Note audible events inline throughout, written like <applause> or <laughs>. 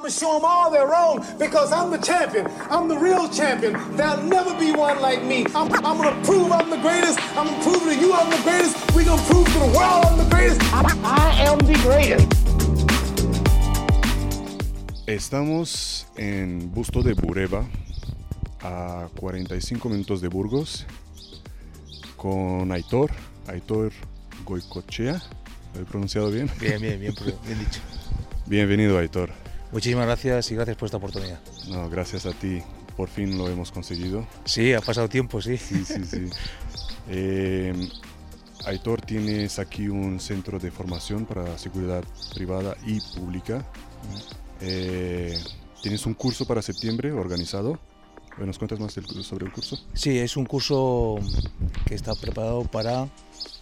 I'm gonna show them all they're wrong because I'm the champion. I'm the real champion. There'll never be one like me. I'm, I'm gonna prove I'm the greatest. I'm gonna prove to you I'm the greatest. We're gonna prove to the world I'm the greatest. I, I am the greatest. Estamos en Busto de Bureba, a 45 minutos de Burgos, con Aitor, Aitor Goicochea. ¿Lo he pronunciado bien? Bien, bien, bien, <laughs> bien dicho. Bienvenido, Aitor. Muchísimas gracias y gracias por esta oportunidad. No, gracias a ti. Por fin lo hemos conseguido. Sí, ha pasado tiempo, sí. Sí, sí, sí. <laughs> Eh, Aitor, tienes aquí un centro de formación para seguridad privada y pública. Eh, tienes un curso para septiembre organizado. ¿Nos cuentas más sobre el curso? Sí, es un curso que está preparado para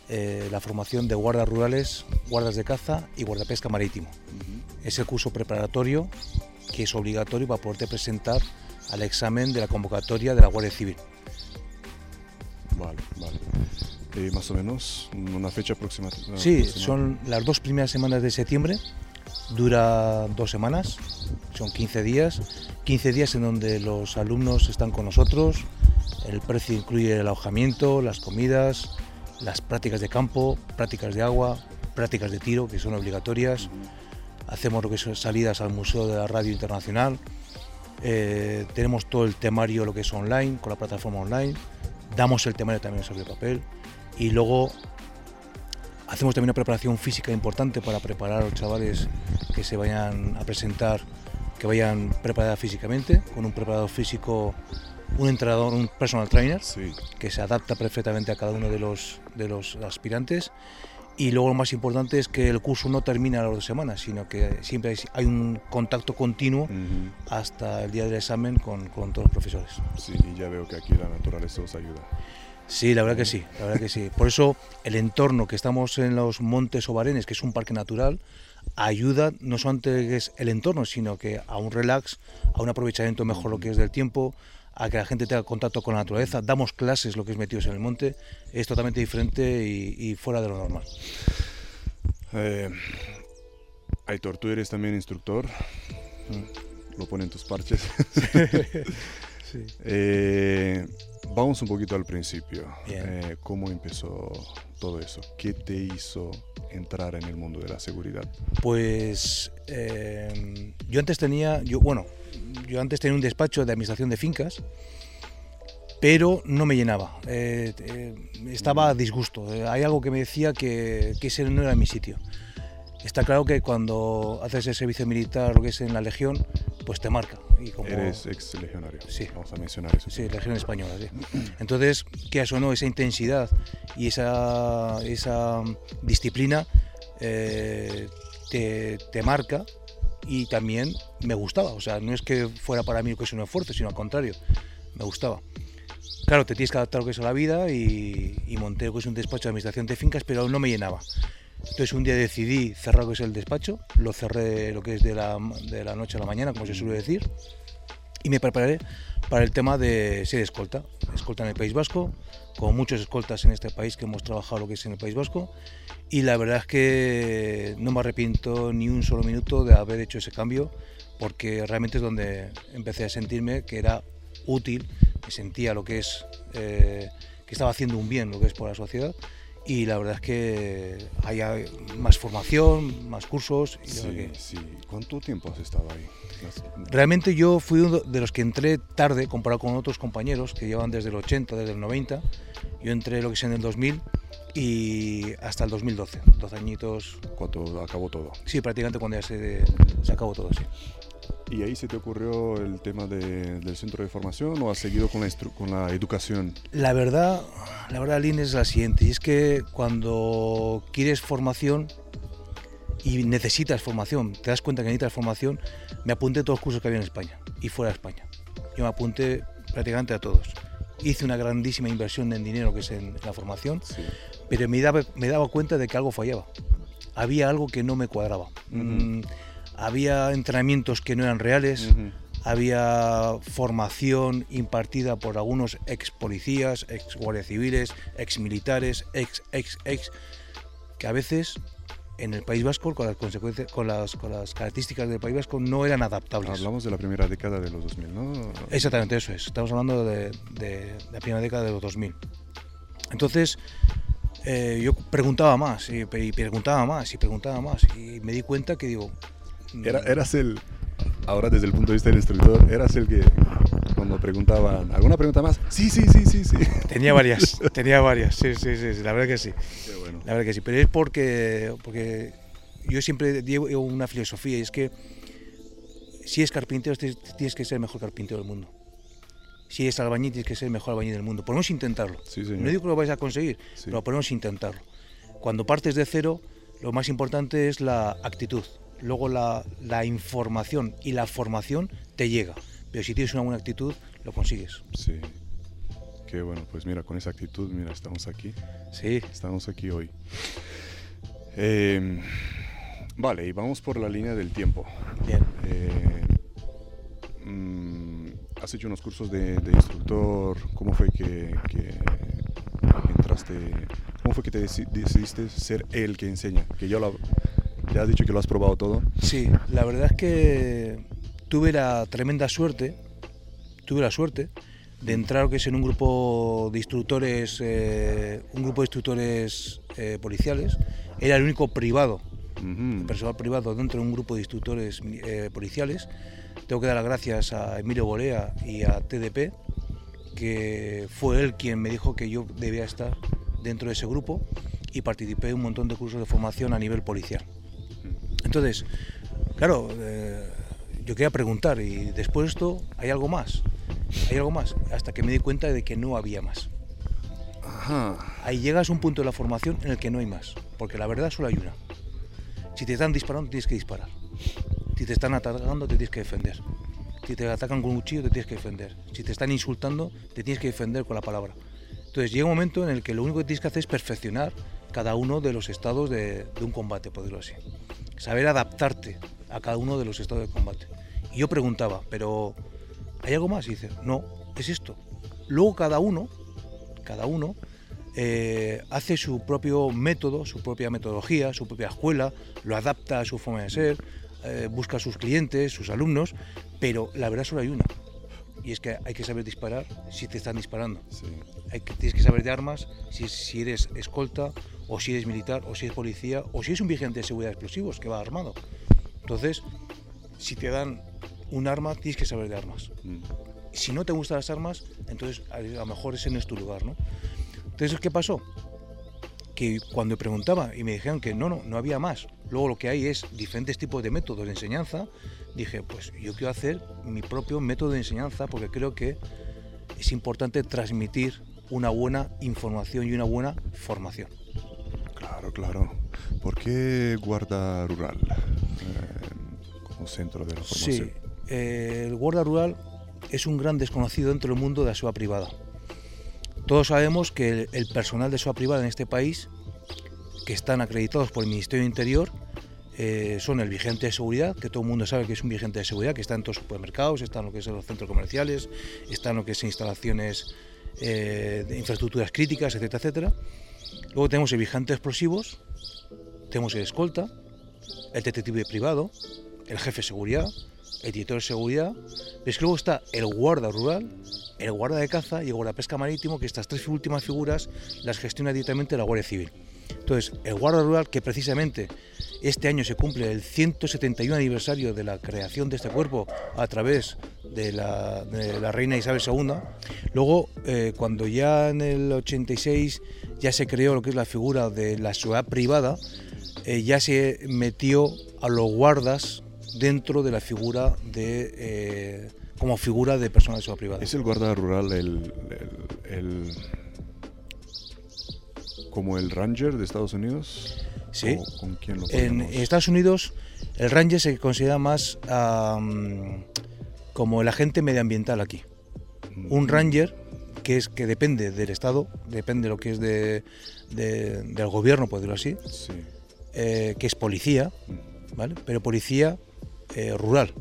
eh, la formación de guardas rurales, guardas de caza y guardapesca marítimo. Es el curso preparatorio que es obligatorio para poderte presentar al examen de la convocatoria de la Guardia Civil. Vale, vale. Eh, más o menos una fecha próxima. Sí, son las dos primeras semanas de septiembre, dura dos semanas, son 15 días, 15 días en donde los alumnos están con nosotros, el precio incluye el alojamiento, las comidas, las prácticas de campo, prácticas de agua, prácticas de tiro, que son obligatorias, hacemos lo que son salidas al Museo de la Radio Internacional, eh, tenemos todo el temario, lo que es online, con la plataforma online, damos el temario también sobre papel. Y luego hacemos también una preparación física importante para preparar a los chavales que se vayan a presentar, que vayan preparados físicamente, con un preparador físico, un entrenador, un personal trainer, que se adapta perfectamente a cada uno de los, de los aspirantes. Y luego lo más importante es que el curso no termina a las dos semanas, sino que siempre hay, un contacto continuo hasta el día del examen con, con todos los profesores. Sí, y ya veo que aquí la naturaleza os ayuda. Sí, la verdad que sí, la verdad que sí. Por eso el entorno que estamos en los Montes Obarenes, que es un parque natural, ayuda no solamente es el entorno, sino que a un relax, a un aprovechamiento mejor lo que es del tiempo, a que la gente tenga contacto con la naturaleza. Damos clases, lo que es metidos en el monte, es totalmente diferente y, fuera de lo normal. Eh, Aitor, tú eres también instructor. Lo ponen tus parches. <laughs> sí. eh, Vamos un poquito al principio. Eh, ¿Cómo empezó todo eso? ¿Qué te hizo entrar en el mundo de la seguridad? Pues eh, yo antes tenía, yo, bueno, yo antes tenía un despacho de administración de fincas, pero no me llenaba. Eh, estaba a disgusto. hay algo que me decía que, que ese no era mi sitio. Está claro que cuando haces el servicio militar, lo que es en la Legión, pues te marca. Y como... Eres ex legionario. Sí. Vamos a mencionar eso. Sí, Legión Española. Sí. Entonces, que eso no, esa intensidad y esa, esa disciplina eh, te, te, marca y también me gustaba. O sea, no es que fuera para mí que es un esfuerzo, sino al contrario, me gustaba. Claro, te tienes que adaptar lo que es a la vida y, y monté lo que es un despacho de administración de fincas, pero no me llenaba. Entonces un día decidí cerrar lo que es el despacho, lo cerré lo que es de la, de la noche a la mañana, como se suele decir, y me preparé para el tema de ser escolta, escolta en el País Vasco, con muchos escoltas en este país que hemos trabajado lo que es en el País Vasco, y la verdad es que no me arrepiento ni un solo minuto de haber hecho ese cambio, porque realmente es donde empecé a sentirme que era útil, me sentía lo que es, eh, que estaba haciendo un bien, lo que es por la sociedad, y la verdad es que hay más formación, más cursos. Y sí, sí. ¿Cuánto tiempo has estado ahí? Realmente yo fui uno de los que entré tarde comparado con otros compañeros que llevan desde el 80, desde el 90. Yo entré lo que es en el 2000 y hasta el 2012, dos añitos. ¿Cuánto acabó todo? Sí, prácticamente cuando ya se, se acabó todo, sí. ¿Y ahí se te ocurrió el tema del centro de formación o has seguido con la, con la educación? La verdad, la verdad, Lynn, es la siguiente. Y es que cuando quieres formación y necesitas formación, te das cuenta que necesitas formación, me apunté a todos los cursos que había en España y fuera de España. Yo me apunté prácticamente a todos. Hice una grandísima inversión en dinero que es en la formación, pero me daba, me daba cuenta de que algo fallaba. Había algo que no me cuadraba había entrenamientos que no eran reales, había formación impartida por algunos ex policías, ex guardias civiles, ex militares, ex, ex, ex, que a veces en el País Vasco, con las, consecuencias, con las, con las características del País Vasco, no eran adaptables. Hablamos de la primera década de los 2000, ¿no? Exactamente, eso es. Estamos hablando de, de la primera década de los 2000. Entonces, eh, yo preguntaba más, y, y, preguntaba más, y preguntaba más, y me di cuenta que digo... Era, eras el, ahora desde el punto de vista del instructor, eras el que cuando preguntaban, ¿alguna pregunta más? Sí, sí, sí, sí, sí. Tenía varias, <laughs> tenía varias, sí, sí, sí, la verdad que sí. Bueno. La verdad que sí, pero es porque, porque yo siempre llevo una filosofía y es que si es carpintero tienes que ser el mejor carpintero del mundo. Si es albañil tienes que ser el mejor albañil del mundo. Podemos intentarlo. Sí, no digo que lo vais a conseguir, sí. pero podemos intentarlo. Cuando partes de cero, lo más importante es la actitud. Luego la, la información y la formación te llega. Pero si tienes una buena actitud, lo consigues. Sí. Qué bueno, pues mira, con esa actitud, mira, estamos aquí. Sí. Estamos aquí hoy. Eh, vale, y vamos por la línea del tiempo. Bien. Eh, mm, has hecho unos cursos de, de, instructor. ¿Cómo fue que, que, entraste? ¿Cómo fue que te decidiste ser el que enseña? Que ya, lo, ya has dicho que lo has probado todo. Sí, la verdad es que tuve la tremenda suerte, tuve la suerte de entrar que es en un grupo de instructores, eh, un grupo de instructores eh, policiales. Era el único privado, uh -huh. personal privado dentro de un grupo de instructores eh, policiales. Tengo que dar las gracias a Emilio Bolea y a TDP, que fue él quien me dijo que yo debía estar dentro de ese grupo y participé en un montón de cursos de formación a nivel policial. Entonces, claro, eh, yo quería preguntar, ¿y después de esto hay algo más? ¿Hay algo más? Hasta que me di cuenta de que no había más. Ajá. Ahí llegas a un punto de la formación en el que no hay más, porque la verdad solo hay una. Si te están disparando, tienes que disparar. Si te están atacando, te tienes que defender. Si te atacan con un cuchillo, te tienes que defender. Si te están insultando, te tienes que defender con la palabra. Entonces llega un momento en el que lo único que tienes que hacer es perfeccionar cada uno de los estados de, de un combate, por decirlo así. Saber adaptarte a cada uno de los estados de combate. Y yo preguntaba, pero ¿hay algo más? Y dice, no, es esto. Luego cada uno, cada uno eh, hace su propio método, su propia metodología, su propia escuela, lo adapta a su forma de ser, eh, busca a sus clientes, sus alumnos, pero la verdad solo hay una. Y es que hay que saber disparar si te están disparando. Sí. Hay que, tienes que saber de armas si, si eres escolta, o si eres militar, o si eres policía, o si eres un vigente de seguridad de explosivos que va armado. Entonces, si te dan un arma, tienes que saber de armas. Mm. Si no te gustan las armas, entonces a lo mejor ese no es tu lugar, ¿no? Entonces, ¿qué pasó? Que cuando preguntaba y me dijeron que no, no, no había más, luego lo que hay es diferentes tipos de métodos de enseñanza, dije, pues yo quiero hacer mi propio método de enseñanza porque creo que es importante transmitir una buena información y una buena formación. Claro, claro. ¿Por qué Guarda Rural eh, como centro de la formación? Sí, eh, el Guarda Rural es un gran desconocido dentro del mundo de la SOA privada. Todos sabemos que el, el personal de SOA privada en este país, que están acreditados por el Ministerio del Interior, eh, son el vigente de seguridad, que todo el mundo sabe que es un vigente de seguridad, que está en todos los supermercados, está en lo que son los centros comerciales, está en lo que es instalaciones eh, de infraestructuras críticas, etcétera, etcétera. Luego tenemos el vigente de explosivos, tenemos el escolta, el detective privado, el jefe de seguridad, el director de seguridad, pero es que luego está el guarda rural, el guarda de caza y el guarda pesca marítimo, que estas tres últimas figuras las gestiona directamente la Guardia Civil. Entonces, el guarda rural, que precisamente este año se cumple el 171 aniversario de la creación de este cuerpo a través de la, de la reina Isabel II, luego, eh, cuando ya en el 86 ya se creó lo que es la figura de la ciudad privada, eh, ya se metió a los guardas dentro de la figura de eh, como figura de persona de seguridad privada. ¿Es el guarda rural el, el, el, como el ranger de Estados Unidos? Sí. ¿O ¿Con quién lo en, Estados Unidos el ranger se considera más um, como el agente medioambiental aquí. Mm. Un ranger que es que depende del estado, depende de lo que es de, de, del gobierno, por decirlo así, sí. eh, que es policía, ¿vale? Pero policía eh, rural.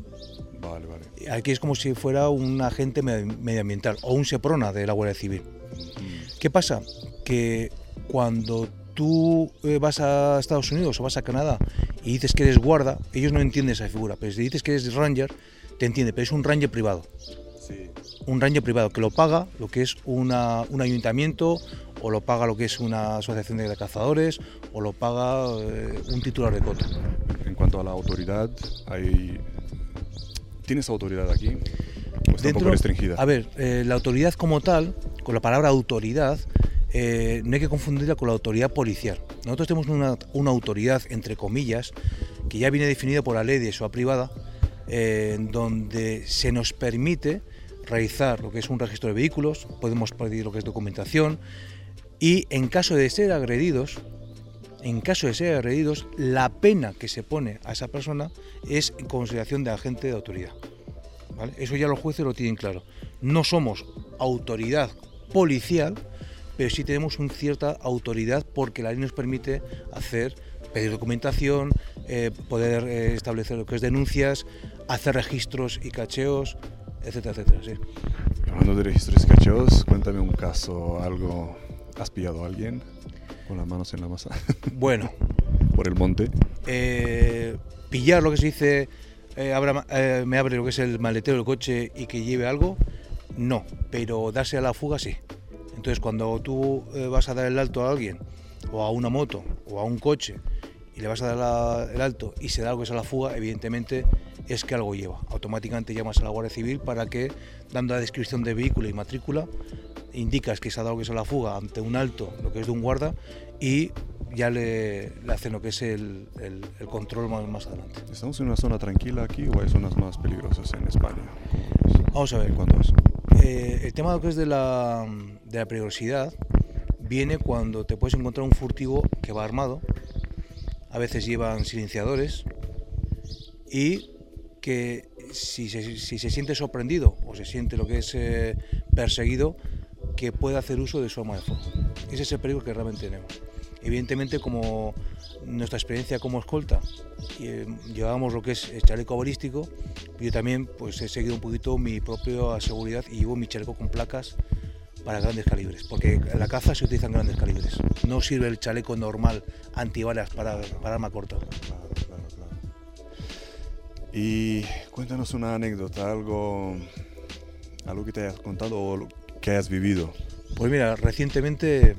Vale, vale. Aquí es como si fuera un agente medioambiental o un SEPRONA de la Guardia Civil. Mm. ¿Qué pasa? Que cuando tú eh, vas a Estados Unidos o vas a Canadá y dices que eres guarda, ellos no entienden esa figura, pero si dices que eres ranger, te entiende, pero es un ranger privado. Un ranger privado que lo paga lo que es un ayuntamiento o lo paga lo que es una asociación de cazadores o lo paga eh, un titular de cota. En cuanto a la autoridad, hay... ¿tienes autoridad aquí? ¿O está un poco restringida? A ver, eh, la autoridad como tal, con la palabra autoridad, eh, no hay que confundirla con la autoridad policial. Nosotros tenemos una, una autoridad, entre comillas, que ya viene definida por la ley de SOA privada, en donde se nos permite realizar lo que es un registro de vehículos, podemos pedir lo que es documentación y en caso de ser agredidos, en caso de ser agredidos, la pena que se pone a esa persona es en consideración de agente de autoridad. Eso ya los jueces lo tienen claro. No somos autoridad policial, pero sí tenemos una cierta autoridad porque la ley nos permite hacer, pedir documentación, eh, poder eh, establecer lo que es denuncias, hacer registros y cacheos, etcétera, etcétera. Hablando de registros y cacheos, cuéntame un caso, algo, ¿has pillado a alguien con las manos en la masa? <laughs> Bueno. ¿Por el monte? Eh, pillar lo que se dice, eh, me abre lo que es el maletero del coche y que lleve algo, no, pero darse a la fuga sí. Entonces cuando tú vas a dar el alto a alguien, o a una moto, o a un coche, y le vas a dar el alto y se da algo que es a la fuga, evidentemente es que algo lleva. Automáticamente llamas a la Guardia Civil para que, dando la descripción de vehículo y matrícula, indicas que se ha dado que es la fuga ante un alto, lo que es de un guarda, y ya le, hacen lo que es el, control más, adelante. ¿Estamos en una zona tranquila aquí o hay zonas más peligrosas en España? Vamos a ver. ¿Cuándo es? Eh, el tema de lo que es de la, de la peligrosidad viene cuando te puedes encontrar un furtivo que va armado, a veces llevan silenciadores y que si se, siente sorprendido o se siente lo que es eh, perseguido, que pueda hacer uso de su arma de fuego. Ese es el peligro que realmente tenemos. Evidentemente, como nuestra experiencia como escolta, eh, llevamos lo que es el chaleco balístico, yo también pues, he seguido un poquito mi propia seguridad y llevo mi chaleco con placas para grandes calibres, porque en la caza se utilizan grandes calibres. No sirve el chaleco normal antibalas para, para arma corta. Y cuéntanos una anécdota, algo, algo que te hayas contado que hayas vivido. Pues mira, recientemente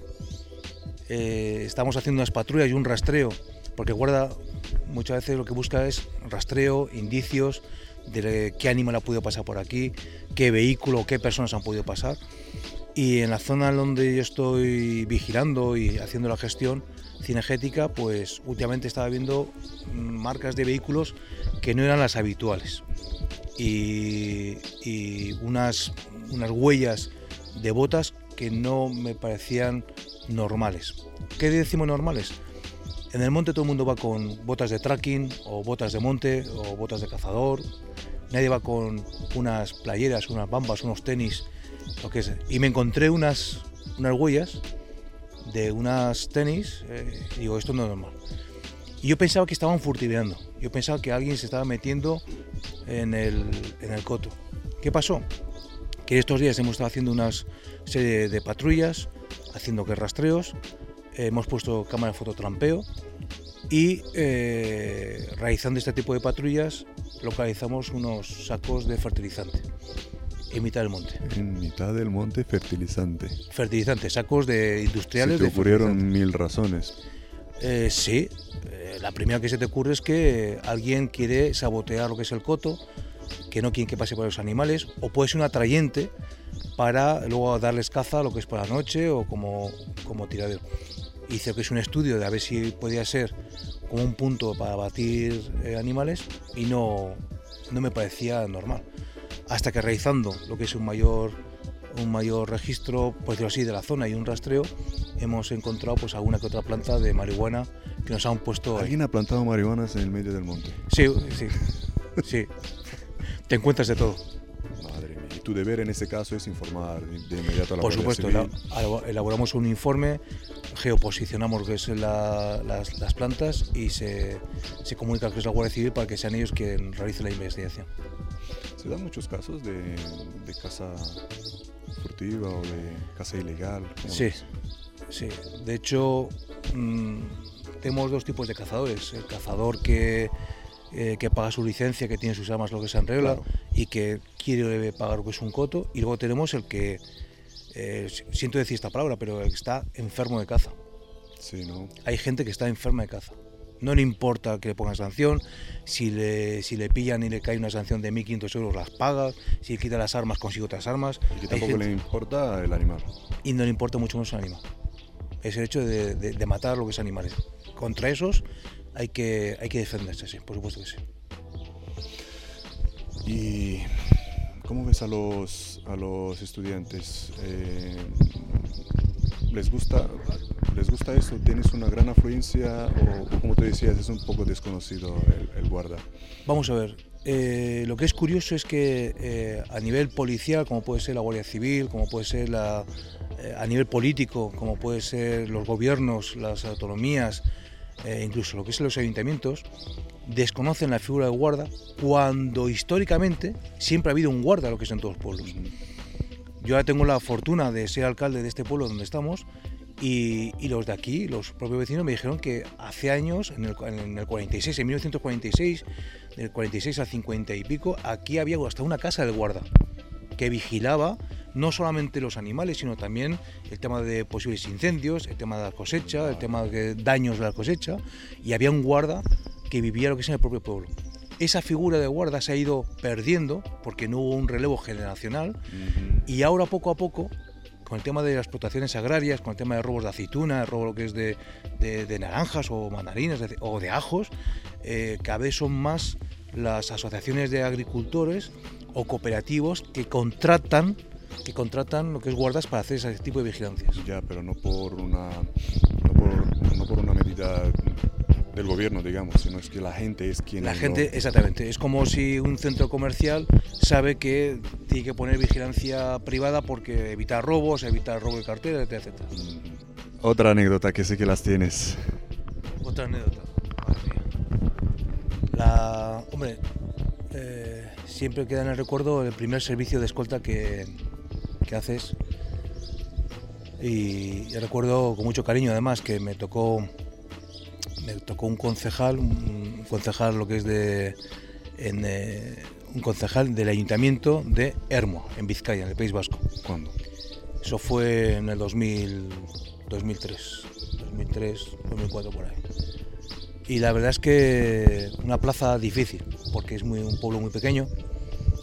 eh, estamos haciendo unas patrullas y un rastreo, porque guarda muchas veces lo que busca es rastreo, indicios de qué animal ha podido pasar por aquí, qué vehículo, qué personas han podido pasar. Y en la zona donde yo estoy vigilando y haciendo la gestión cinegética, pues últimamente estaba viendo marcas de vehículos que no eran las habituales y, unas, unas huellas de botas que no me parecían normales. ¿Qué decimos normales? En el monte todo el mundo va con botas de tracking o botas de monte o botas de cazador. Nadie va con unas playeras, unas bambas, unos tenis, lo que es. Y me encontré unas, unas huellas de unas tenis. Eh, y digo, esto no es normal. Y yo pensaba que estaban furtiveando. Yo pensaba que alguien se estaba metiendo en el, en el coto. ¿Qué pasó? Que estos días hemos estado haciendo una serie de patrullas, haciendo que rastreos, hemos puesto cámara de fototrampeo y eh, realizando este tipo de patrullas localizamos unos sacos de fertilizante en mitad del monte. En mitad del monte fertilizante. Fertilizante, sacos de industriales. Se te ocurrieron mil razones. Eh, sí, la primera que se te ocurre es que alguien quiere sabotear lo que es el coto, que no quiere que pase por los animales, o puede ser un atrayente para luego darles caza lo que es por la noche o como, como tiradero. Hice que es un estudio de a ver si podía ser como un punto para batir eh, animales y no, no me parecía normal. Hasta que realizando lo que es un mayor un mayor registro, decirlo así, de la zona y un rastreo, hemos encontrado pues alguna que otra planta de marihuana que nos han puesto. ¿Alguien ha plantado marihuanas en el medio del monte? Sí, sí, sí. Te encuentras de todo. Madre mía. Y tu deber en este caso es informar de inmediato a la Por supuesto, elaboramos un informe, geoposicionamos que es las, plantas y se, se comunica que es la Guardia Civil para que sean ellos quienes realicen la investigación. Se dan muchos casos de, de caza furtiva o de caza ilegal. Sí, sí. De hecho, mm, tenemos dos tipos de cazadores. El cazador que, eh, que paga su licencia, que tiene sus armas, lo que es en regla, y que quiere pagar lo que es un coto. Y luego tenemos el que, eh, siento decir esta palabra, pero el que está enfermo de caza. Sí, ¿no? Hay gente que está enferma de caza. No le importa que le pongan sanción, si le, si le pillan y le cae una sanción de 1.500 euros las paga, si le quita las armas consigue otras armas. Y que tampoco le importa el animal. Y no le importa mucho más el animal. Es el hecho de, de, matar lo que es animales. Contra esos hay que, hay que defenderse, sí, por supuesto que sí. ¿Y cómo ves a los, a los estudiantes? Eh, ¿Les gusta les gusta eso? ¿Tienes una gran afluencia o, como te decías, es un poco desconocido el, guarda? Vamos a ver, eh, lo que es curioso es que eh, a nivel policial, como puede ser la Guardia Civil, como puede ser la, a nivel político, como puede ser los gobiernos, las autonomías, incluso lo que es los ayuntamientos, desconocen la figura de guarda cuando históricamente siempre ha habido un guarda, lo que es en todos los pueblos. Yo ahora tengo la fortuna de ser alcalde de este pueblo donde estamos y, los de aquí, los propios vecinos, me dijeron que hace años, en el, en el 46, en 1946, del 46 al 50 y pico, aquí había hasta una casa del guarda que vigilaba no solamente los animales, sino también el tema de posibles incendios, el tema de la cosecha, el tema de daños de la cosecha, y había un guarda que vivía lo que es en el propio pueblo. Esa figura de guarda se ha ido perdiendo porque no hubo un relevo generacional y ahora poco a poco con el tema de las explotaciones agrarias, con el tema de robos de aceituna, robo lo que es de, naranjas o mandarinas o de ajos, eh, cada vez son más las asociaciones de agricultores o cooperativos que contratan que contratan lo que es guardas para hacer ese tipo de vigilancias. Ya, pero no por una no por, no por una medida del gobierno, digamos, sino es que la gente es quien... La gente, exactamente. Es como si un centro comercial sabe que tiene que poner vigilancia privada porque evitar robos, evitar robo de cartera, etc. Mm. Otra anécdota que sé que las tienes. Otra anécdota. La, hombre, eh, siempre queda en el recuerdo el primer servicio de escolta que, que haces. Y, y recuerdo con mucho cariño además que me tocó me tocó un concejal, un concejal lo que es de eh, un concejal del ayuntamiento de Hermo, en Vizcaya, en el País Vasco. ¿Cuándo? Eso fue en el 2000, 2003, 2003, 2004 por ahí. Y la verdad es que una plaza difícil, porque es muy, un pueblo muy pequeño,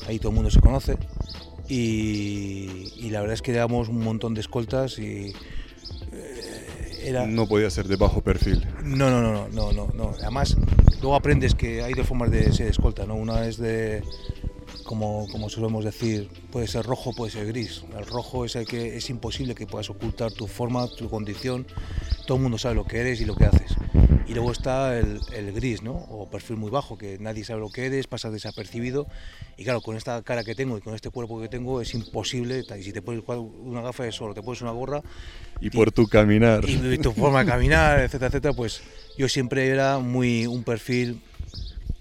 ahí todo el mundo se conoce, y, y la verdad es que damos un montón de escoltas y no podía ser de bajo perfil. No, no, no, no, no, no. Además, luego aprendes que hay dos formas de ser escolta, ¿no? Una es de, como, como solemos decir, puede ser rojo, puede ser gris. El rojo es el que es imposible que puedas ocultar tu forma, tu condición. Todo el mundo sabe lo que eres y lo que haces. Y luego está el, el, gris, ¿no? O perfil muy bajo, que nadie sabe lo que eres, pasas desapercibido. Y claro, con esta cara que tengo y con este cuerpo que tengo es imposible. Y si te pones una gafa de sol, te pones una gorra. Y por tu caminar. Y, tu <laughs> forma de caminar, etcétera, etcétera, pues yo siempre era muy un perfil,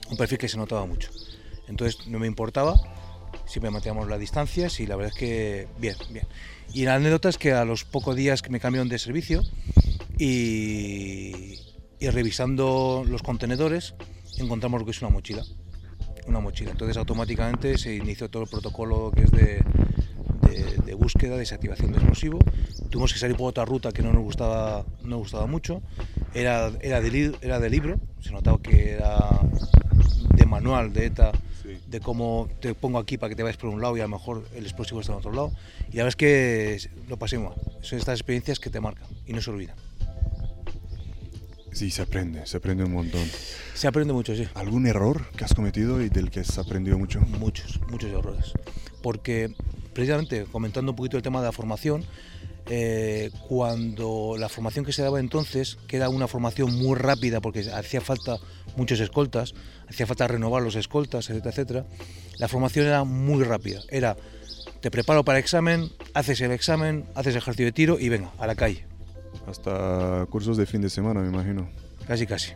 un perfil que se notaba mucho. Entonces no me importaba, siempre manteníamos las distancias y la verdad es que bien, bien. Y la anécdota es que a los pocos días que me cambiaron de servicio y, y revisando los contenedores encontramos lo que es una mochila. Una mochila. Entonces automáticamente se inició todo el protocolo que es de, de, búsqueda, desactivación de explosivo. Tuvimos que salir por otra ruta que no nos gustaba, no gustaba mucho. Era, de, era de libro, se notaba que era de manual de ETA, de cómo te pongo aquí para que te vayas por un lado y a lo mejor el explosivo está en otro lado. Y la verdad es que lo pasé mal. Son estas experiencias que te marcan y no se olvidan. Sí, se aprende, se aprende un montón. Se aprende mucho, sí. ¿Algún error que has cometido y del que has aprendido mucho? Muchos, muchos errores. Porque precisamente comentando un poquito el tema de la formación, eh, cuando la formación que se daba entonces, que era una formación muy rápida porque hacía falta muchos escoltas, hacía falta renovar los escoltas, etcétera, etcétera, la formación era muy rápida. Era, te preparo para examen, haces el examen, haces ejercicio de tiro y venga, a la calle hasta cursos de fin de semana, me imagino. Casi, casi.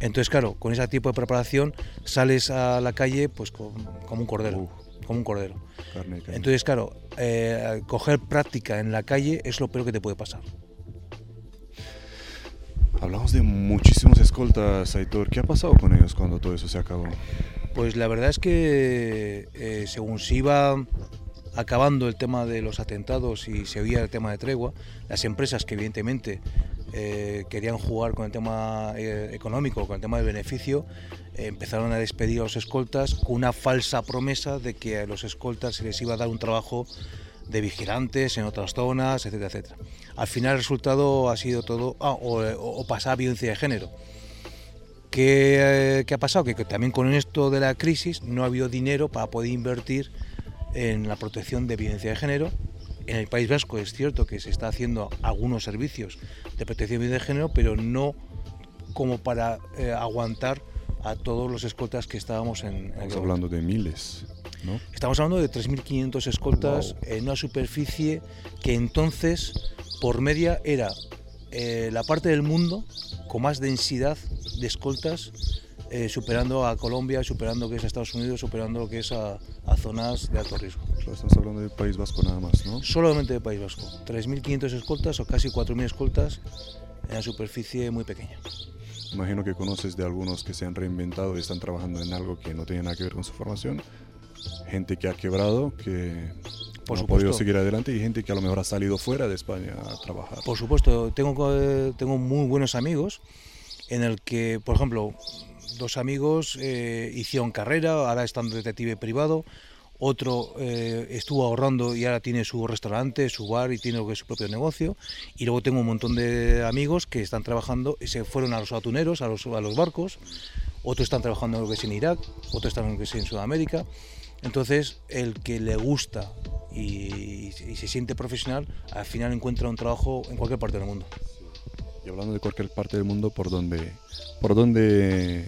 Entonces, claro, con ese tipo de preparación sales a la calle pues como un cordero. Como un cordero. Entonces, claro, eh, coger práctica en la calle es lo peor que te puede pasar. Hablamos de muchísimos escoltas, Aitor. ¿Qué ha pasado con ellos cuando todo eso se acabó? Pues la verdad es que eh, según se iba acabando el tema de los atentados y se oía el tema de tregua, las empresas que evidentemente eh, querían jugar con el tema eh, económico, con el tema del beneficio, empezaron a despedir a los escoltas con una falsa promesa de que a los escoltas se les iba a dar un trabajo de vigilantes en otras zonas, etcétera, etcétera. Al final el resultado ha sido todo, ah, o, o pasar a violencia de género. ¿Qué, ¿Qué, ha pasado? Que, que, también con esto de la crisis no ha habido dinero para poder invertir en la protección de violencia de género. En el País Vasco es cierto que se está haciendo algunos servicios de protección de violencia de género, pero no como para eh, aguantar a todos los escoltas que estábamos en... en Estamos hablando de miles. ¿No? Estamos hablando de 3.500 escoltas wow. en una superficie que entonces, por media, era eh, la parte del mundo con más densidad de escoltas, eh, superando a Colombia, superando que es a Estados Unidos, superando lo que es a, a zonas de alto riesgo. Estamos hablando del País Vasco nada más, ¿no? Solamente del País Vasco. 3.500 escoltas o casi 4.000 escoltas en una superficie muy pequeña. Imagino que conoces de algunos que se han reinventado y están trabajando en algo que no tiene nada que ver con su formación gente que ha quebrado, que Por no ha podido seguir adelante y gente que a lo mejor ha salido fuera de España a trabajar. Por supuesto, tengo, eh, tengo muy buenos amigos en el que, por ejemplo, dos amigos eh, hicieron carrera, ahora están de detective privado, otro eh, estuvo ahorrando y ahora tiene su restaurante, su bar y tiene lo que es su propio negocio. Y luego tengo un montón de amigos que están trabajando, y se fueron a los atuneros, a los, a los barcos, otros están trabajando en lo que es en Irak, otros están en lo que es en Sudamérica. Entonces, el que le gusta y, y, se siente profesional, al final encuentra un trabajo en cualquier parte del mundo. Y hablando de cualquier parte del mundo, ¿por dónde, por dónde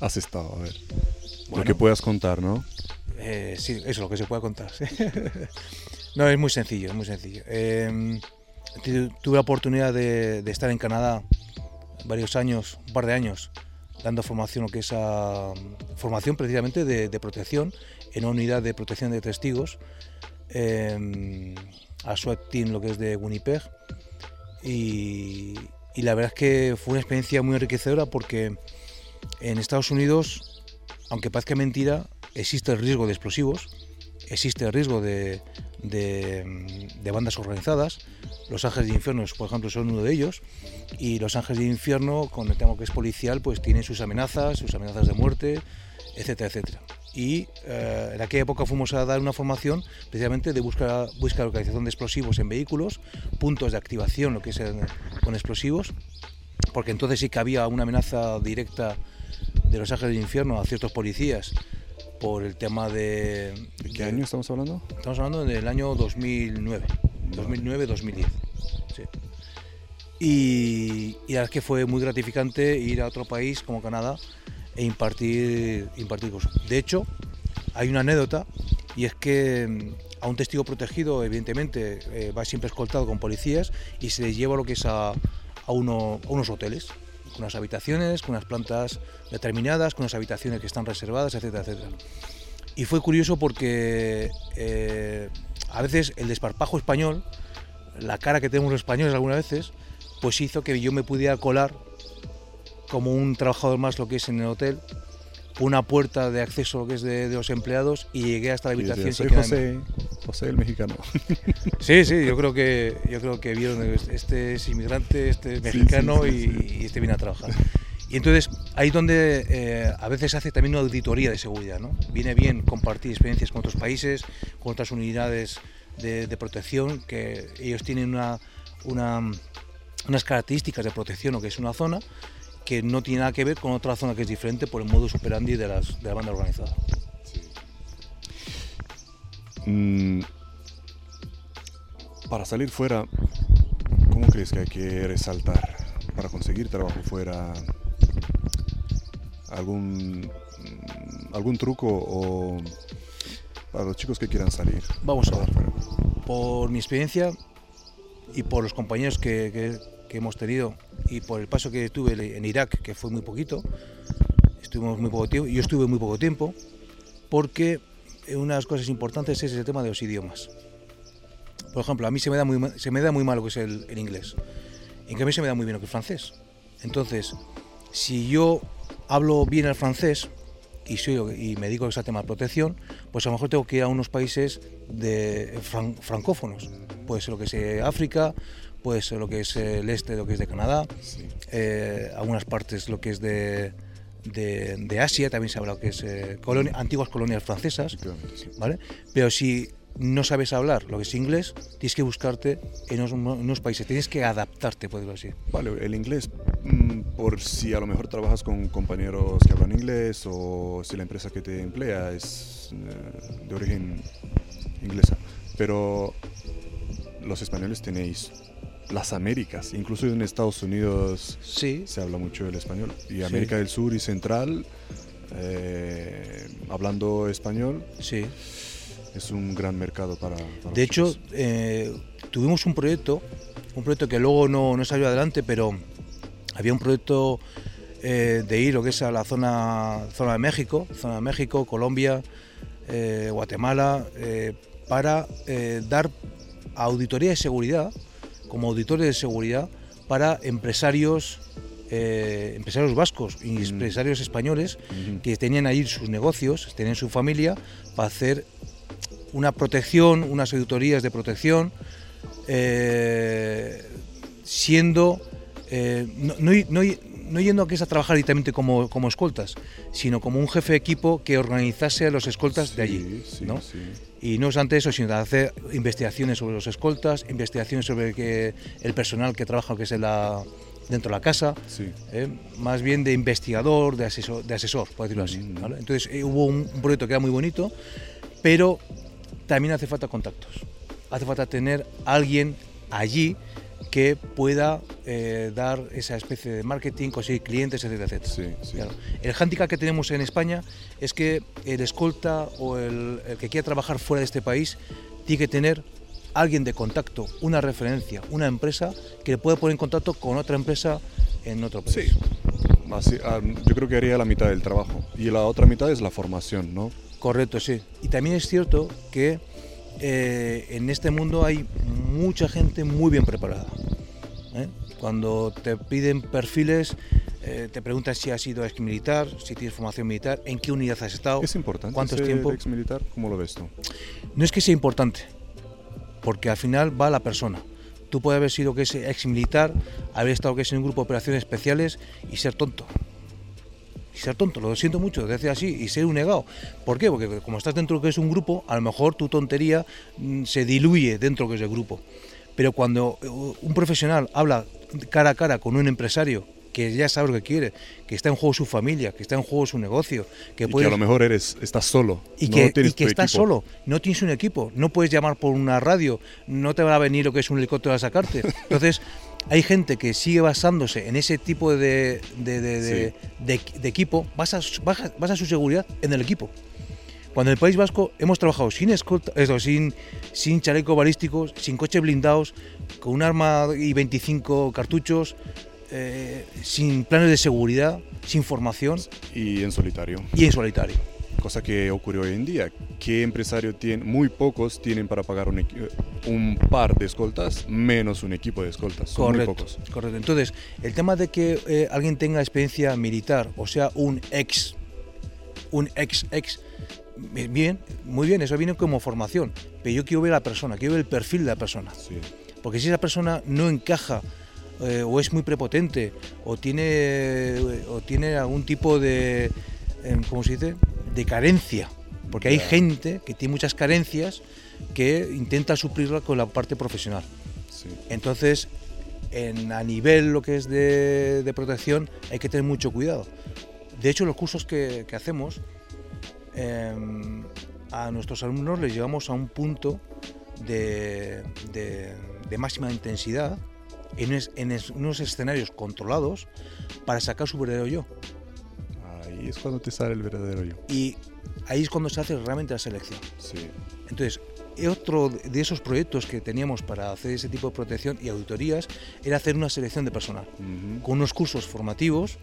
has estado? A ver, bueno, lo que puedas contar, ¿no? Eh, sí, eso es lo que se pueda contar. ¿sí? <laughs> no, es muy sencillo, es muy sencillo. Eh, tuve la oportunidad de, de, estar en Canadá varios años, un par de años, dando formación, lo que es a, formación precisamente de, protección en una unidad de protección de testigos, eh, a SWAT Team, lo que es de Winnipeg. Y, y, la verdad es que fue una experiencia muy enriquecedora porque en Estados Unidos, aunque parezca mentira, existe el riesgo de explosivos, existe el riesgo de, de, de, bandas organizadas. Los Ángeles de Infierno, por ejemplo, son uno de ellos. Y los Ángeles de Infierno, con el tema que es policial, pues tienen sus amenazas, sus amenazas de muerte, etcétera, etcétera. Y eh, en aquella época fuimos a dar una formación precisamente de buscar, buscar localización de explosivos en vehículos, puntos de activación, lo que es en, con explosivos, porque entonces sí que había una amenaza directa de los Ángeles de Infierno a ciertos policías por el tema de... ¿De qué año estamos hablando? Estamos hablando del año 2009, 2009-2010. Sí. Y, y la verdad es que fue muy gratificante ir a otro país como Canadá e impartir, impartir cursos. De hecho, hay una anécdota y es que mm, a un testigo protegido, evidentemente, eh, va siempre escoltado con policías y se les lleva lo que es a, a, uno, a unos hoteles con unas habitaciones, con unas plantas determinadas, con unas habitaciones que están reservadas, etcétera, etcétera. Y fue curioso porque eh, a veces el desparpajo español, la cara que tenemos los españoles algunas veces, pues hizo que yo me pudiera colar como un trabajador más lo que es en el hotel, una puerta de acceso que es de, de los empleados y llegué hasta la habitación. Decía, soy José, José el mexicano. <laughs> Sí, sí, yo creo que yo creo que vieron este es inmigrante, este es mexicano sí, sí, sí, y, y, este viene a trabajar. Y entonces ahí donde eh, a veces hace también una auditoría de seguridad, ¿no? Viene bien compartir experiencias con otros países, con otras unidades de, de protección que ellos tienen una, una, unas características de protección o que es una zona que no tiene nada que ver con otra zona que es diferente por el modo superandi de, las, de la banda organizada. Mm, para salir fuera, ¿cómo crees que hay que resaltar para conseguir trabajo fuera? ¿Algún, algún truco o para los chicos que quieran salir? Vamos a ver. Por mi experiencia y por los compañeros que, que, que hemos tenido y por el paso que tuve en Irak, que fue muy poquito, estuvimos muy poco tiempo, yo estuve muy poco tiempo, porque una de las cosas importantes es el tema de los idiomas. Por ejemplo, a mí se me da muy, se me da muy mal lo que es el, el inglés. En cambio se me da muy bien lo que es francés. Entonces, si yo hablo bien el francés y, soy, y me dedico a ese tema de protección, pues a lo mejor tengo que ir a unos países de francófonos. Puede ser lo que es África, puede ser lo que es el este, lo que es de Canadá, eh, algunas partes lo que es de, de, Asia, también se habla lo que es eh, antiguas colonias francesas, ¿vale? Pero si no sabes hablar lo que es inglés, tienes que buscarte en unos, países, tienes que adaptarte, por decirlo así. Vale, el inglés, mm, por si a lo mejor trabajas con compañeros que hablan inglés o si la empresa que te emplea es eh, de origen inglesa, pero los españoles tenéis las Américas, incluso en Estados Unidos sí. se habla mucho el español y América del Sur y Central, eh, hablando español. Sí es un gran mercado para... de hecho, eh, tuvimos un proyecto, un proyecto que luego no, no salió adelante, pero había un proyecto eh, de ir lo que es a la zona, zona de México, zona de México, Colombia, Guatemala, para dar auditoría de seguridad, como auditores de seguridad, para empresarios empresarios vascos y mm. empresarios españoles que tenían ahí sus negocios, tenían su familia, para hacer una protección, unas auditorías de protección, eh, siendo, eh, no, yendo a que es a trabajar directamente como, como, escoltas, sino como un jefe de equipo que organizase a los escoltas de allí. ¿no? Y no obstante eso, sino hacer investigaciones sobre los escoltas, investigaciones sobre que el personal que trabaja que es la, dentro de la casa, ¿eh? más bien de investigador, de asesor, de asesor por decirlo así. Mm. Entonces hubo un, un, proyecto que era muy bonito, pero también hace falta contactos. Hace falta tener alguien allí que pueda eh, dar esa especie de marketing, conseguir clientes, etcétera, etcétera. El handicap que tenemos en España es que el escolta o el, que quiera trabajar fuera de este país tiene que tener alguien de contacto, una referencia, una empresa que le pueda poner en contacto con otra empresa en otro país. Sí. Ah, yo creo que haría la mitad del trabajo y la otra mitad es la formación, ¿no? Correcto, sí. Y también es cierto que eh, en este mundo hay mucha gente muy bien preparada. ¿eh? Cuando te piden perfiles, eh, te preguntan si has sido ex militar, si tienes formación militar, en qué unidad has estado. Es importante. ¿Cuánto tiempo? ex militar? ¿Cómo lo ves tú? No es que sea importante, porque al final va la persona. Tú puedes haber sido que es ex militar, haber estado que es en un grupo de operaciones especiales y ser tonto ser tonto, lo siento mucho, decir así, y ser un negado. ¿Por qué? Porque como estás dentro que es un grupo, a lo mejor tu tontería mm, se diluye dentro que es el grupo. Pero cuando eh, un profesional habla cara a cara con un empresario que ya sabe lo que quiere, que está en juego su familia, que está en juego su negocio, que, y que a lo mejor eres estás solo y que, y que estás solo, no tienes un equipo, no puedes llamar por una radio, no te va a venir lo que es un helicóptero a sacarte. <laughs> Entonces hay gente que sigue basándose en ese tipo de, de, equipo, basa, basa, su seguridad en el equipo. Cuando en el País Vasco hemos trabajado sin escolta, sin, sin chalecos balísticos, sin coches blindados, con un arma y 25 cartuchos, eh, sin planes de seguridad, sin formación. Y en solitario. Y en solitario cosa que ocurrió hoy en día. ¿Qué empresario tiene? Muy pocos tienen para pagar un, un par de escoltas menos un equipo de escoltas. correcto, muy pocos. correcto. Entonces, el tema de que eh, alguien tenga experiencia militar, o sea, un ex, un ex, ex, bien, muy bien, eso viene como formación. Pero yo quiero ver a la persona, quiero ver el perfil de la persona. Porque si esa persona no encaja eh, o es muy prepotente o tiene, o tiene algún tipo de, em, ¿cómo se dice? De carencia, porque hay gente que tiene muchas carencias que intenta suplirla con la parte profesional. Entonces, en, a nivel lo que es de, protección hay que tener mucho cuidado. De hecho, los cursos que, hacemos em, a nuestros alumnos les llevamos a un punto de, máxima intensidad en, en, unos escenarios controlados para sacar su verdadero yo. Y es cuando te sale el verdadero yo. Y ahí es cuando se hace realmente la selección. Sí. Entonces, otro de esos proyectos que teníamos para hacer ese tipo de protección y auditorías era hacer una selección de personal, con unos cursos formativos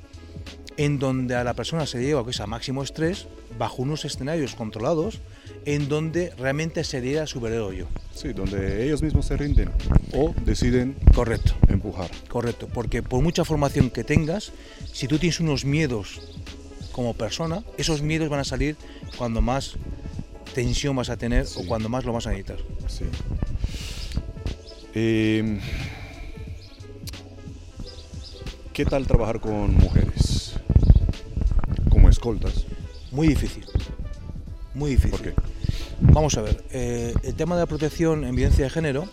en donde a la persona se lleva que es a máximo estrés, bajo unos escenarios controlados, en donde realmente sería superhéroe yo. Sí, donde ellos mismos se rinden o deciden Correcto. empujar. Correcto, porque por mucha formación que tengas, si tú tienes unos miedos como persona, esos miedos van a salir cuando más tensión vas a tener Sí. o cuando más lo vas a necesitar. Sí. Eh, ¿Qué tal trabajar con mujeres? Como escoltas. Muy difícil. Muy difícil. ¿Por qué? Vamos a ver, eh, el tema de la protección en violencia de género,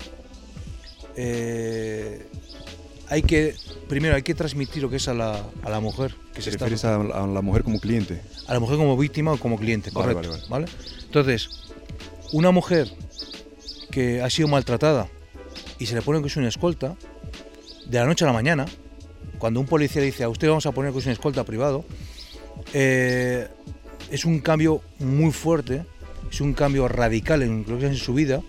eh, hay que, primero hay que transmitir lo que es a la, a la mujer que se ¿Te refieres a, a la mujer como cliente? a la mujer como víctima o como cliente, Vale, correcto. vale, Vale, Entonces, una mujer que ha sido maltratada y se le pone que es una escolta, de la noche a la mañana, cuando un policía le dice a usted vamos a poner que es una escolta privado, eh, es un cambio muy fuerte, es un cambio radical en lo que es en su vida,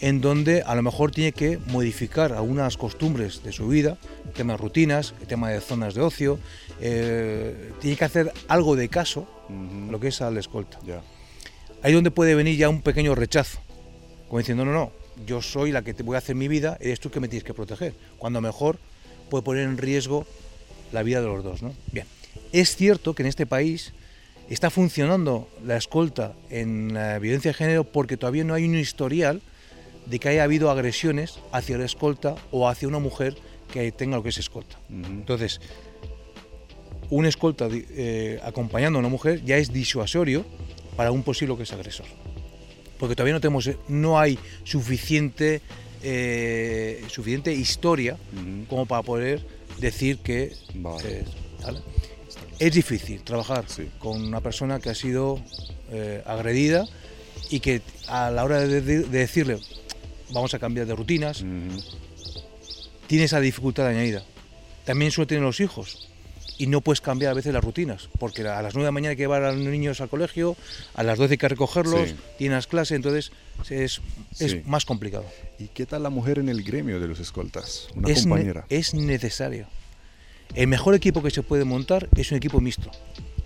en donde a lo mejor tiene que modificar algunas costumbres de su vida, tema de rutinas, el tema de zonas de ocio, eh, tiene que hacer algo de caso a lo que es al escolta. Ahí es donde puede venir ya un pequeño rechazo, como diciendo, no, no, yo soy la que te voy a hacer mi vida, eres tú que me tienes que proteger, cuando mejor puede poner en riesgo la vida de los dos. ¿no? Bien, es cierto que en este país está funcionando la escolta en la violencia de género porque todavía no hay un historial de que haya habido agresiones hacia la escolta o hacia una mujer que tenga lo que es escolta. Entonces, un escolta eh, acompañando a una mujer ya es disuasorio para un posible que es agresor. Porque todavía no tenemos, eh, no hay suficiente, eh, suficiente historia como para poder decir que Vale. eh, ¿vale? es difícil trabajar Sí. con una persona que ha sido agredida y que a la hora de, de- de decirle vamos a cambiar de rutinas, tiene esa dificultad añadida. También suele tener los hijos y no puedes cambiar a veces las rutinas, porque a las 9 de la mañana hay que llevar a los niños al colegio, a las 12 hay que recogerlos, Sí. las clases, entonces es, es Sí. más complicado. ¿Y qué tal la mujer en el gremio de los escoltas? Una es, ne- compañera. es necesario. El mejor equipo que se puede montar es un equipo mixto.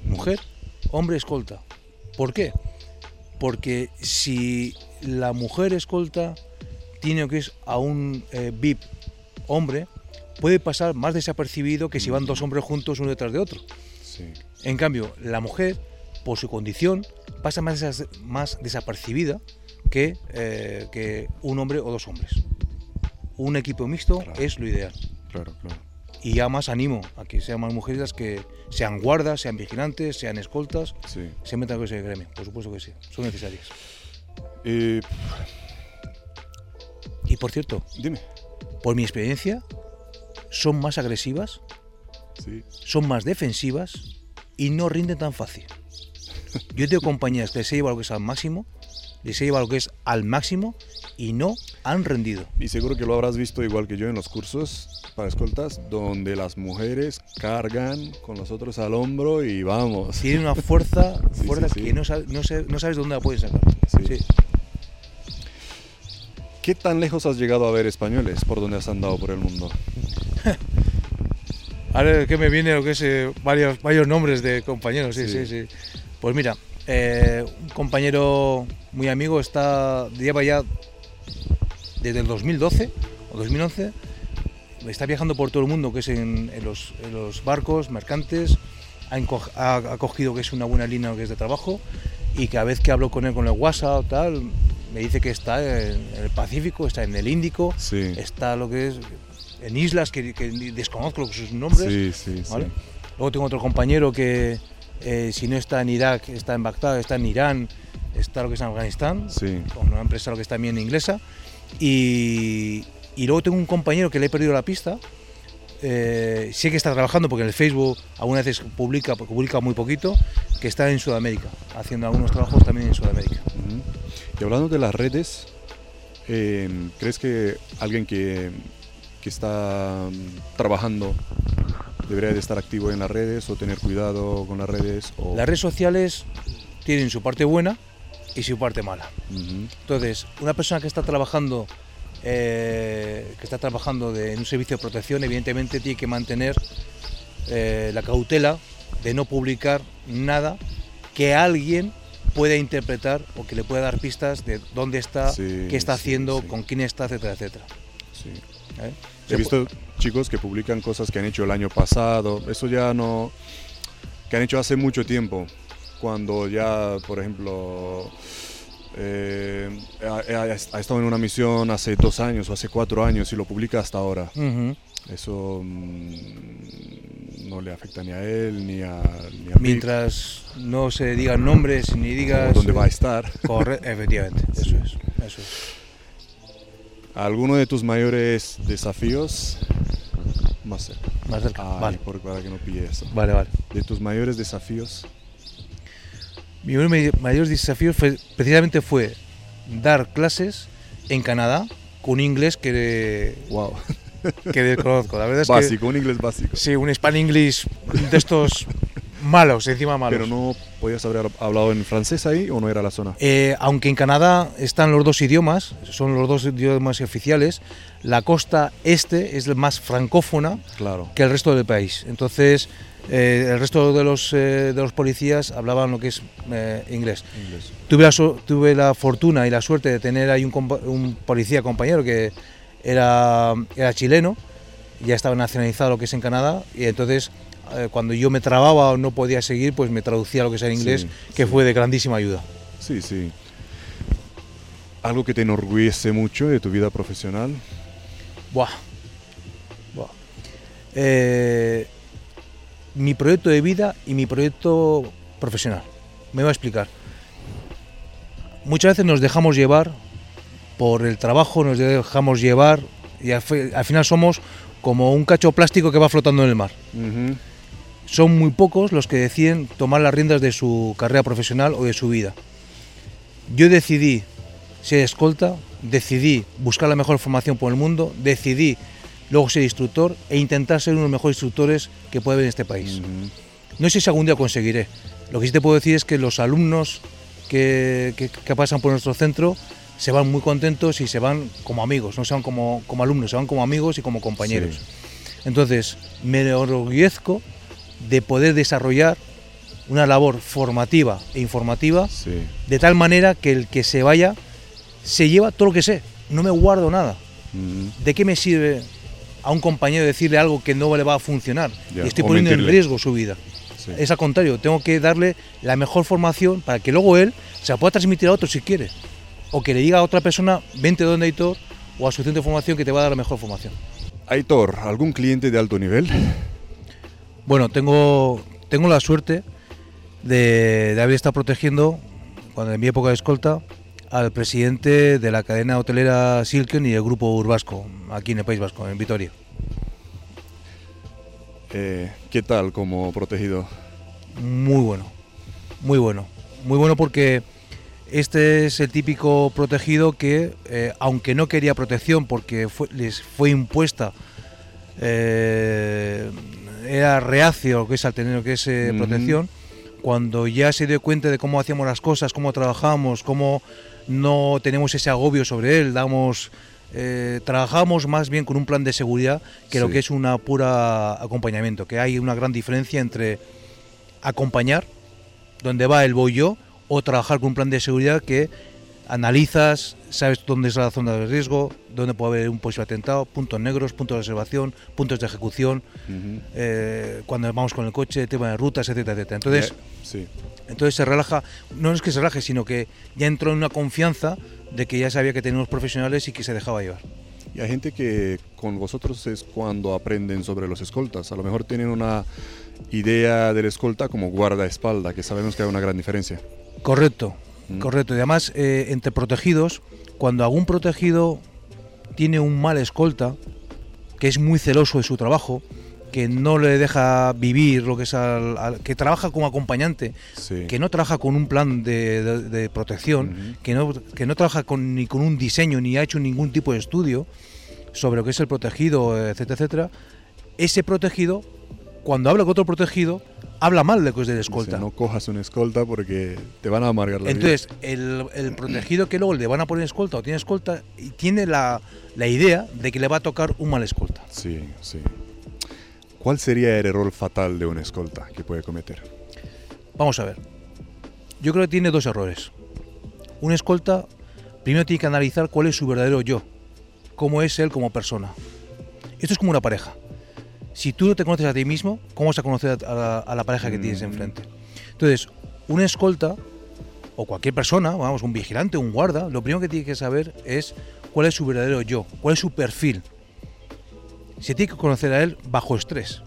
Mujer, hombre, escolta. ¿Por qué? Porque si la mujer escolta tiene lo que es a un eh, VIP hombre, puede pasar más desapercibido que si van dos hombres juntos uno detrás de otro. Sí. En cambio, la mujer, por su condición, pasa más, desas- más desapercibida que, eh, que un hombre o dos hombres. Un equipo mixto Claro. es lo ideal. Claro, claro. Y ya más animo a que sean más mujeres las que sean guardas, sean vigilantes, sean escoltas, Sí. se metan con ese gremio. Por supuesto que sí, son necesarias. Eh, Y por cierto, dime. por mi experiencia, son más agresivas, Sí. son más defensivas y no rinden tan fácil. Yo tengo compañías que les he llevado lo que es al máximo, les he llevado lo que es al máximo y no han rendido. Y seguro que lo habrás visto igual que yo en los cursos para escoltas, donde las mujeres cargan con los otros al hombro y vamos. Tienen una fuerza, <laughs> Sí, fuerza sí, que no, no, sabes de dónde la puedes sacar. ¿Qué tan lejos has llegado a ver españoles por donde has andado por el mundo? Ahora que me viene lo que es eh, varios, varios nombres de compañeros, sí, sí, Sí. sí. Pues mira, eh, un compañero muy amigo está lleva ya desde el 2012 o 2011 está viajando por todo el mundo, que es en, en los, en los barcos mercantes, ha, enco- ha, ha cogido que es una buena línea que es de trabajo y cada vez que hablo con él con el WhatsApp o tal, me dice que está en el Pacífico, está en el Índico, Sí. está lo que es en islas que, que desconozco sus nombres. Sí, sí, sí. ¿vale? Luego tengo otro compañero que eh, si no está en Irak, está en Bagdad, está en Irán, está lo que es en Afganistán, Sí. con una empresa lo que está también inglesa. Y, y luego tengo un compañero que le he perdido la pista. eh, sé que está trabajando porque en el Facebook algunas veces publica, publica muy poquito, que está en Sudamérica, haciendo algunos trabajos también en Sudamérica. Y hablando de las redes, eh, ¿crees que alguien que, que está mm, trabajando debería de estar activo en las redes o tener cuidado con las redes? O... Las redes sociales tienen su parte buena y su parte mala. Ujú. Entonces, una persona que está trabajando, eh, que está trabajando de- en un servicio de protección, evidentemente tiene que mantener eh, la cautela de no publicar nada que alguien pueda interpretar o que le pueda dar pistas de dónde está, Sí, qué está sí, haciendo, sí. con quién está, etcétera, etcétera. Sí. ¿eh? He visto chicos que publican cosas que han hecho el año pasado, eso ya no, que han hecho hace mucho tiempo, cuando ya, por ejemplo, eh, ha, estado en una misión hace dos años o hace cuatro años y lo publica hasta ahora. Eso mm, no le afecta ni a él ni a, ni a mí, Mientras no se digan nombres ni o digas... dónde eh, va a estar. Corre, efectivamente, <laughs> eso es, eso es. ¿Alguno de tus mayores desafíos? Más cerca. Más cerca. Ay, vale, por- para que no pille eso. vale, vale. De tus mayores desafíos. Mi uno de mis mayores desafíos fue, precisamente fue dar clases en Canadá con inglés que, Wow. que desconozco. La verdad es Básico, un inglés básico. sí, un Span English de estos malos, encima malos. Pero no podías haber hablado en francés ahí o no era la zona. Eh, aunque en Canadá están los dos idiomas, son los dos idiomas oficiales, la costa este es más francófona Claro. que el resto del país. Entonces, eh, el resto de los, eh, de los policías hablaban lo que es eh, inglés. Inglés. Tuve la, tuve la fortuna y la suerte de tener ahí un, un policía compañero que era, era chileno, ya estaba nacionalizado lo que es en Canadá, y entonces eh, cuando yo me trababa o no podía seguir, pues me traducía lo que es en inglés, Sí, que sí. fue de grandísima ayuda. Sí, sí. Algo que te enorgullece mucho de tu vida profesional. Buah. Buah. Eh, mi proyecto de vida y mi proyecto profesional. Me voy a explicar. Muchas veces nos dejamos llevar por el trabajo, nos dejamos llevar y al, fi- al final somos como un cacho plástico que va flotando en el mar. Ujú. Son muy pocos los que deciden tomar las riendas de su carrera profesional o de su vida. Yo decidí ser escolta, decidí buscar la mejor formación por el mundo, decidí luego ser instructor e intentar ser uno de los mejores instructores que puede haber en este país. No sé si algún día conseguiré. Lo que sí te puedo decir es que los alumnos que, que- que pasan por nuestro centro se van muy contentos y se van como amigos, no se van como, como alumnos, se van como amigos y como compañeros. Sí. Entonces, me enorgullezco de poder desarrollar una labor formativa e informativa Sí. de tal manera que el que se vaya se lleva todo lo que sé, no me guardo nada. Ujú. ¿De qué me sirve a un compañero decirle algo que no le va a funcionar? Y estoy poniendo en riesgo su vida. Sí. Es al contrario, tengo que darle la mejor formación para que luego él se la pueda transmitir a otro si quiere. O que le diga a otra persona, vente donde Aitor, o a su centro de formación que te va a dar la mejor formación. Aitor, ¿algún cliente de alto nivel? Bueno, tengo, tengo la suerte de, de haber estado protegiendo, cuando en mi época de escolta, al presidente de la cadena hotelera Silken y el grupo Urbasco, aquí en el País Vasco, en Vitoria. Eh, ¿Qué tal como protegido? Muy bueno, muy bueno. Muy bueno porque este es el típico protegido que, eh, aunque no quería protección porque fue- les fue impuesta, eh, era reacio que es al tener lo que es eh, Ujú. protección, cuando ya se dio cuenta de cómo hacíamos las cosas, cómo trabajábamos, cómo no tenemos ese agobio sobre él, damos... eh, trabajamos más bien con un plan de seguridad que lo Sí. que es una pura acompañamiento, que hay una gran diferencia entre acompañar, donde va el voy yo, o trabajar con un plan de seguridad que analizas, sabes dónde es la zona de riesgo, dónde puede haber un posible atentado, puntos negros, puntos de observación, puntos de ejecución, Ujú. eh, cuando vamos con el coche, tema de rutas, etcétera, etcétera. Entonces, sí. entonces se relaja, no es que se relaje, sino que ya entró en una confianza de que ya sabía que teníamos profesionales y que se dejaba llevar. Y hay gente que con vosotros es cuando aprenden sobre los escoltas. A lo mejor tienen una idea del escolta como guardaespalda, que sabemos que hay una gran diferencia. Correcto. Correcto. Y además, eh, entre protegidos, cuando algún protegido tiene un mal escolta, que es muy celoso de su trabajo, que no le deja vivir lo que es al, al- que trabaja como acompañante, Sí. que no trabaja con un plan de, de- de protección, que, no, que no trabaja con, ni con un diseño ni ha hecho ningún tipo de estudio sobre lo que es el protegido, etcétera, etcétera, ese protegido, cuando habla con otro protegido, habla mal de es del Dice, escolta. no cojas una escolta porque te van a amargar la vida. Entonces, el, el protegido que luego le van a poner escolta o tiene escolta, y tiene la, la idea de que le va a tocar un mal escolta. Sí, sí. ¿Cuál sería el error fatal de un escolta que puede cometer? Vamos a ver. Yo creo que tiene dos errores. Un escolta primero tiene que analizar cuál es su verdadero yo, cómo es él como persona. Esto es como una pareja. Si tú no te conoces a ti mismo, ¿cómo vas a conocer a la, pareja que tienes mm. enfrente? Entonces, un escolta o cualquier persona, vamos, un vigilante, un guarda, lo primero que tiene que saber es cuál es su verdadero yo, cuál es su perfil. Se tiene que conocer a él bajo estrés.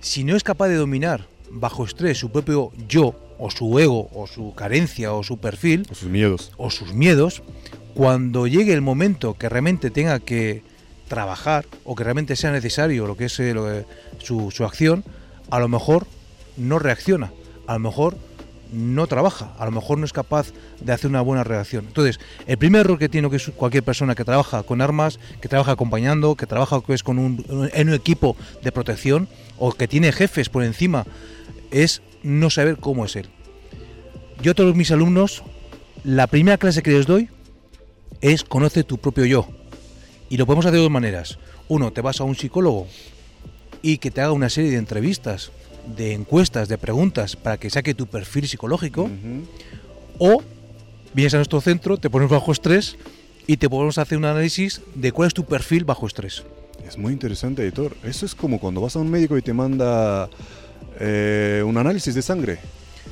Si no es capaz de dominar bajo estrés su propio yo, o su ego, o su carencia, o su perfil, o sus miedos, o sus miedos, cuando llegue el momento que realmente tenga que trabajar o que realmente sea necesario lo que es eh, su, su acción, a lo mejor no reacciona, a lo mejor no trabaja, a lo mejor no es capaz de hacer una buena reacción. Entonces, el primer error que tiene que cualquier persona que trabaja con armas, que trabaja acompañando, que trabaja pues, con un, en un equipo de protección o que tiene jefes por encima, es no saber cómo es él. Yo a todos mis alumnos, la primera clase que les doy es conoce tu propio yo. Y lo podemos hacer de dos maneras. Uno, te vas a un psicólogo y que te haga una serie de entrevistas de encuestas, de preguntas para que saque tu perfil psicológico, o vienes a nuestro centro, te pones bajo estrés y te podemos hacer un análisis de cuál es tu perfil bajo estrés. Es muy interesante, editor. Eso es como cuando vas a un médico y te manda eh, un análisis de sangre.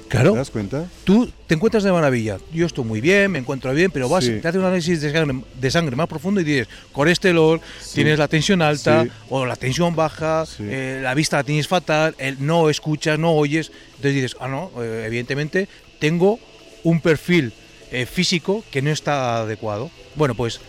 Claro. ¿Te das cuenta? Tú te encuentras de maravilla. Yo estoy muy bien, me encuentro bien, pero vas, te hace un análisis de sangre, más profundo y dices, colesterol, tienes la tensión alta o la tensión baja, eh, la vista la tienes fatal, no escuchas, no oyes. Entonces dices, ah, no, eh, evidentemente tengo un perfil eh, físico que no está adecuado. Bueno, pues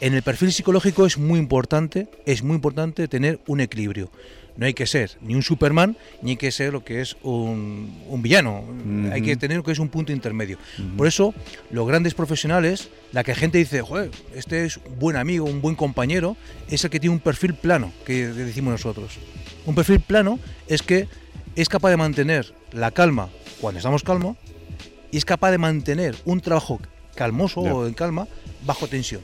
en el perfil psicológico es muy importante, es muy importante tener un equilibrio no hay que ser ni un Superman ni hay que ser lo que es un, villano. Hay que tener lo que es un punto intermedio. Por eso, los grandes profesionales, la que gente dice, Joder, este es un buen amigo, un buen compañero, es el que tiene un perfil plano, que decimos nosotros. Un perfil plano es que es capaz de mantener la calma cuando estamos calmos y es capaz de mantener un trabajo calmoso o en calma bajo tensión.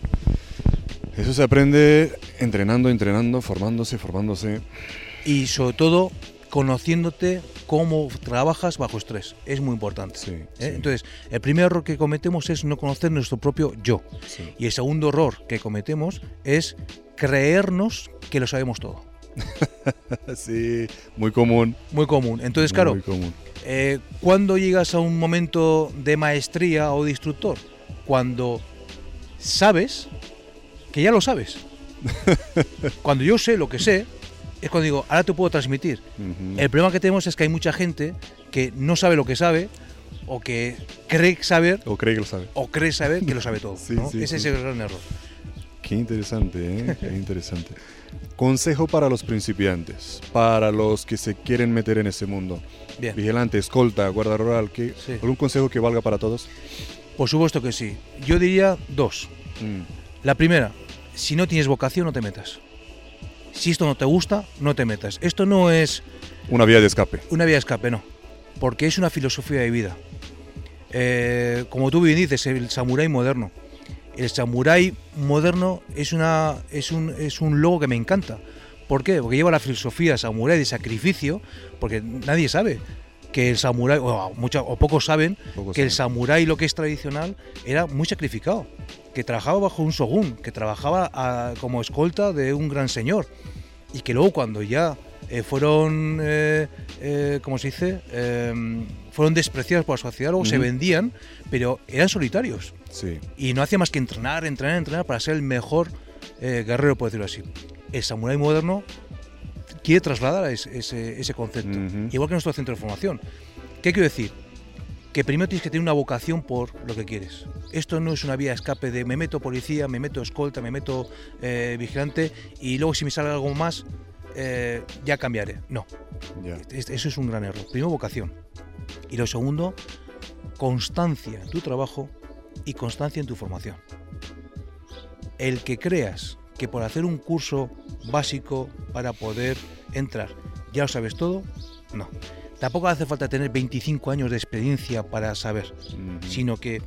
Eso se aprende entrenando, entrenando, formándose, formándose y sobre todo conociéndote cómo trabajas bajo estrés. Es muy importante. ¿eh? Entonces, el primer error que cometemos es no conocer nuestro propio yo. Y el segundo error que cometemos es creernos que lo sabemos todo. <laughs> sí, muy común. Muy común. Entonces, claro, eh, ¿cuándo llegas a un momento de maestría o de instructor? Cuando sabes que ya lo sabes. <laughs> Cuando yo sé lo que sé, es cuando digo, ahora te puedo transmitir. El problema que tenemos es que hay mucha gente que no sabe lo que sabe o que cree saber o cree que lo sabe o cree saber que lo sabe <laughs> todo. Ese es el gran error. Qué interesante, ¿eh? Qué interesante. Consejo para los principiantes, para los que se quieren meter en ese mundo. Vigilante, escolta, guarda rural, ¿qué, ¿algún consejo que valga para todos? Por supuesto que sí. Yo diría dos. Mm. La primera, si no tienes vocación, no te metas si esto no te gusta, no te metas. Esto no es... Una vía de escape. Una vía de escape, no. Porque es una filosofía de vida. Eh, como tú bien dices, el samurái moderno. El samurái moderno es, una, es, un, es un logo que me encanta. ¿Por qué? Porque lleva la filosofía samurái de sacrificio, porque nadie sabe que el samurái, o, o pocos saben, que el samurái, lo que es tradicional, era muy sacrificado, que trabajaba bajo un shogun, que trabajaba como escolta de un gran señor, y que luego cuando ya eh, fueron, eh, eh, ¿cómo se dice? Em, fueron despreciados por la sociedad, luego se vendían, pero eran solitarios. Sí. Y no hacía más que entrenar, entrenar, entrenar para ser el mejor guerrero, por decirlo así. El samurái moderno quiere trasladar ese, ese concepto, igual que nuestro centro de formación. ¿Qué quiero decir? Que primero tienes que tener una vocación por lo que quieres. Esto no es una vía de escape de me meto policía, me meto escolta, me meto eh, vigilante y luego si me sale algo más eh, ya cambiaré. No, eso es un gran error. Primero vocación. Y lo segundo, constancia en tu trabajo y constancia en tu formación. El que creas que por hacer un curso básico para poder entrar ya lo sabes todo, no. Tampoco hace falta tener 25 años de experiencia para saber, sino que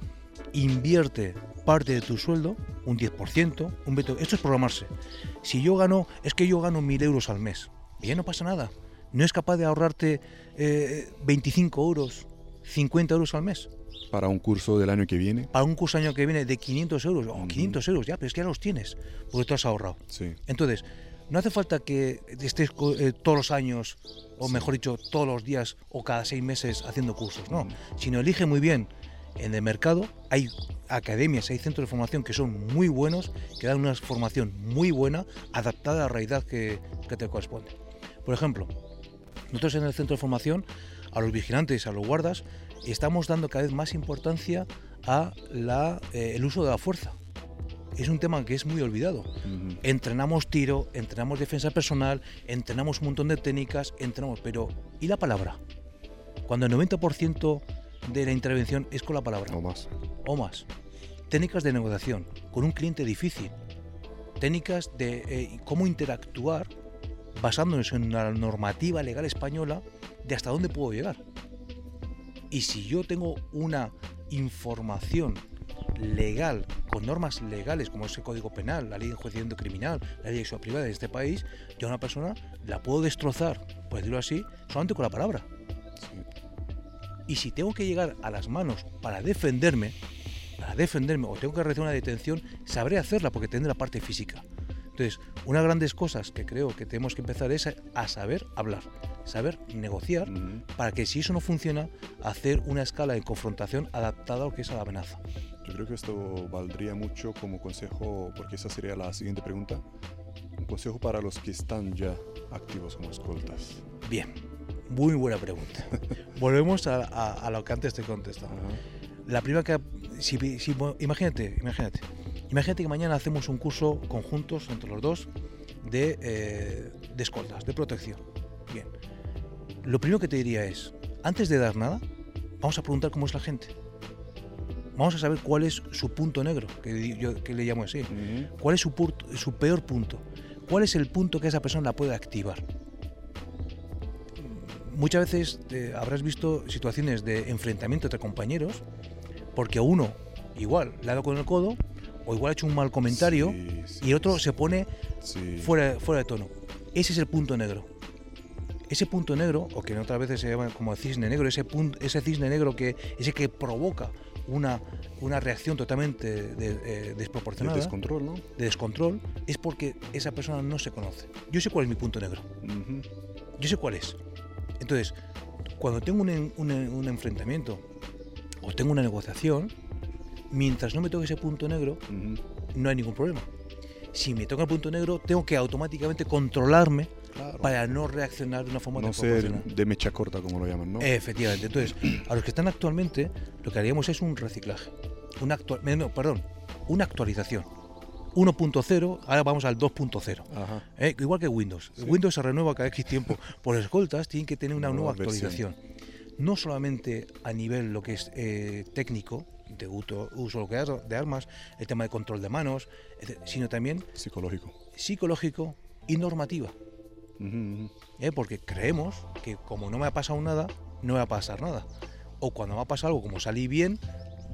invierte parte de tu sueldo, un 10%, un 20%. Esto es programarse. Si yo gano, es que yo gano 1.000 euros al mes. bien, no pasa nada. No es capaz de ahorrarte 25 eh, euros, 50 euros al mes. ¿Para un curso del año que viene? Para un curso del año que viene de 500 euros, o 500 euros, ya, pero es que ya los tienes, porque tú has ahorrado. Sí. Entonces, no hace falta que estés eh, todos los años, o mejor dicho, todos los días o cada seis meses haciendo cursos, no, sino elige muy bien. En el mercado hay academias, hay centros de formación que son muy buenos, que dan una formación muy buena, adaptada a la realidad que, te corresponde. Por ejemplo, nosotros en el centro de formación, a los vigilantes, a los guardas, estamos dando cada vez más importancia a la, eh, el uso de la fuerza es un tema que es muy olvidado. Entrenamos tiro, entrenamos defensa personal, entrenamos un montón de técnicas, entrenamos, pero ¿y la palabra? Cuando el 90% de la intervención es con la palabra. O más. O más. Técnicas de negociación con un cliente difícil. Técnicas de eh, cómo interactuar basándonos en la normativa legal española de hasta dónde puedo llegar. Y si yo tengo una información legal, con normas legales como es el Código Penal, la ley de enjuiciamiento criminal, la ley de seguridad privada de este país, yo a una persona la puedo destrozar, por decirlo así, solamente con la palabra. Y si tengo que llegar a las manos para defenderme, para defenderme, o tengo que realizar una detención, sabré hacerla porque tendré la parte física. Entonces, una de las grandes cosas que creo que tenemos que empezar es a, saber hablar, saber negociar, para que si eso no funciona, hacer una escala de confrontación adaptada a lo que es a la amenaza. Yo creo que esto valdría mucho como consejo, porque esa sería la siguiente pregunta, un consejo para los que están ya activos como escoltas. Bien, muy buena pregunta. <laughs> Volvemos a, lo que antes te contestaba. La primera que, si, imagínate, imagínate, Imagínate que mañana hacemos un curso conjuntos entre los dos de, eh, de escoltas, de protección. Bien. Lo primero que te diría es, antes de dar nada, vamos a preguntar cómo es la gente. Vamos a saber cuál es su punto negro, que yo que le llamo así. ¿Cuál es su, su peor punto? ¿Cuál es el punto que esa persona la puede activar? Muchas veces eh, habrás visto situaciones de enfrentamiento entre compañeros porque uno, igual, le ha dado con el codo o igual ha hecho un mal comentario y otro se pone fuera, fuera de tono. Ese es el punto negro. Ese punto negro, o que en otras veces se llama como cisne negro, ese, punto, ese cisne negro que ese que provoca una, una reacción totalmente eh, desproporcionada. De descontrol, ¿no? De descontrol, es porque esa persona no se conoce. Yo sé cuál es mi punto negro. Yo sé cuál es. Entonces, cuando tengo un, un enfrentamiento o tengo una negociación, mientras no me toque ese punto negro, no hay ningún problema. Si me toca el punto negro, tengo que automáticamente controlarme para no reaccionar de una forma no ser de mecha corta, como lo llaman, ¿no? Efectivamente. Entonces, a los que están actualmente, lo que haríamos es un reciclaje. Un actual, perdón, una actualización. 1.0, ahora vamos al 2.0. Eh, igual que Windows. Windows se renueva cada X tiempo. Por escoltas tienen que tener una nueva, actualización. No solamente a nivel lo que es eh, técnico, de uso, uso de armas, el tema de control de manos, sino también psicológico. Psicológico y normativa. ¿Eh? Porque creemos que como no me ha pasado nada, no me va a pasar nada. O cuando me ha pasado algo como salí bien,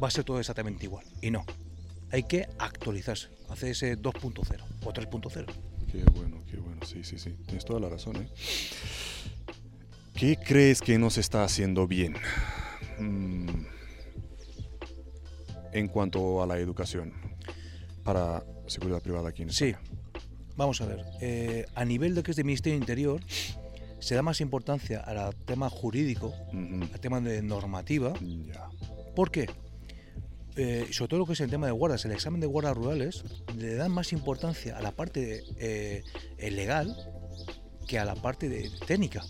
va a ser todo exactamente igual. Y no. Hay que actualizarse, hacer ese 2.0 o 3.0. Qué bueno, qué bueno. Sí, sí, sí. Tienes toda la razón. ¿eh? ¿Qué crees que no se está haciendo bien? Mm en cuanto a la educación para seguridad privada aquí en España? Sí, vamos a ver. Eh, a nivel de que es de Ministerio Interior, se da más importancia al tema jurídico, al tema de normativa. ¿Por qué? Eh, sobre todo lo que es el tema de guardas, el examen de guardas rurales, le dan más importancia a la parte eh, legal que a la parte de técnica.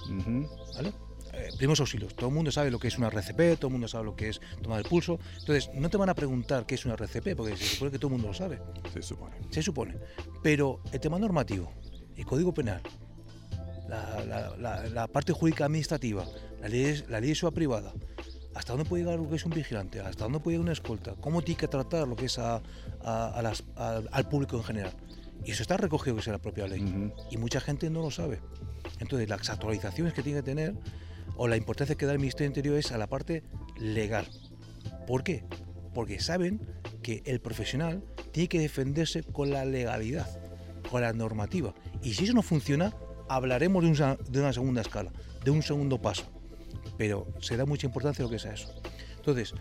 ¿vale? Eh, primeros auxilios. Todo el mundo sabe lo que es una RCP, todo el mundo sabe lo que es tomar el pulso. Entonces, no te van a preguntar qué es una RCP, porque se supone que todo el mundo lo sabe. Se supone. Se supone. Pero el tema normativo, el código penal, la, parte jurídica administrativa, la ley, la ley de seguridad privada, hasta dónde puede llegar lo que es un vigilante, hasta dónde puede llegar una escolta, cómo tiene que tratar lo que es a, al público en general. Y eso está recogido que es la propia ley. Y mucha gente no lo sabe. Entonces, las actualizaciones que tiene que tener o la importancia que da el Ministerio Interior es a la parte legal. ¿Por qué? Porque saben que el profesional tiene que defenderse con la legalidad, con la normativa. Y si eso no funciona, hablaremos de una, segunda escala, de un segundo paso, pero se da mucha importancia lo que sea eso. Entonces,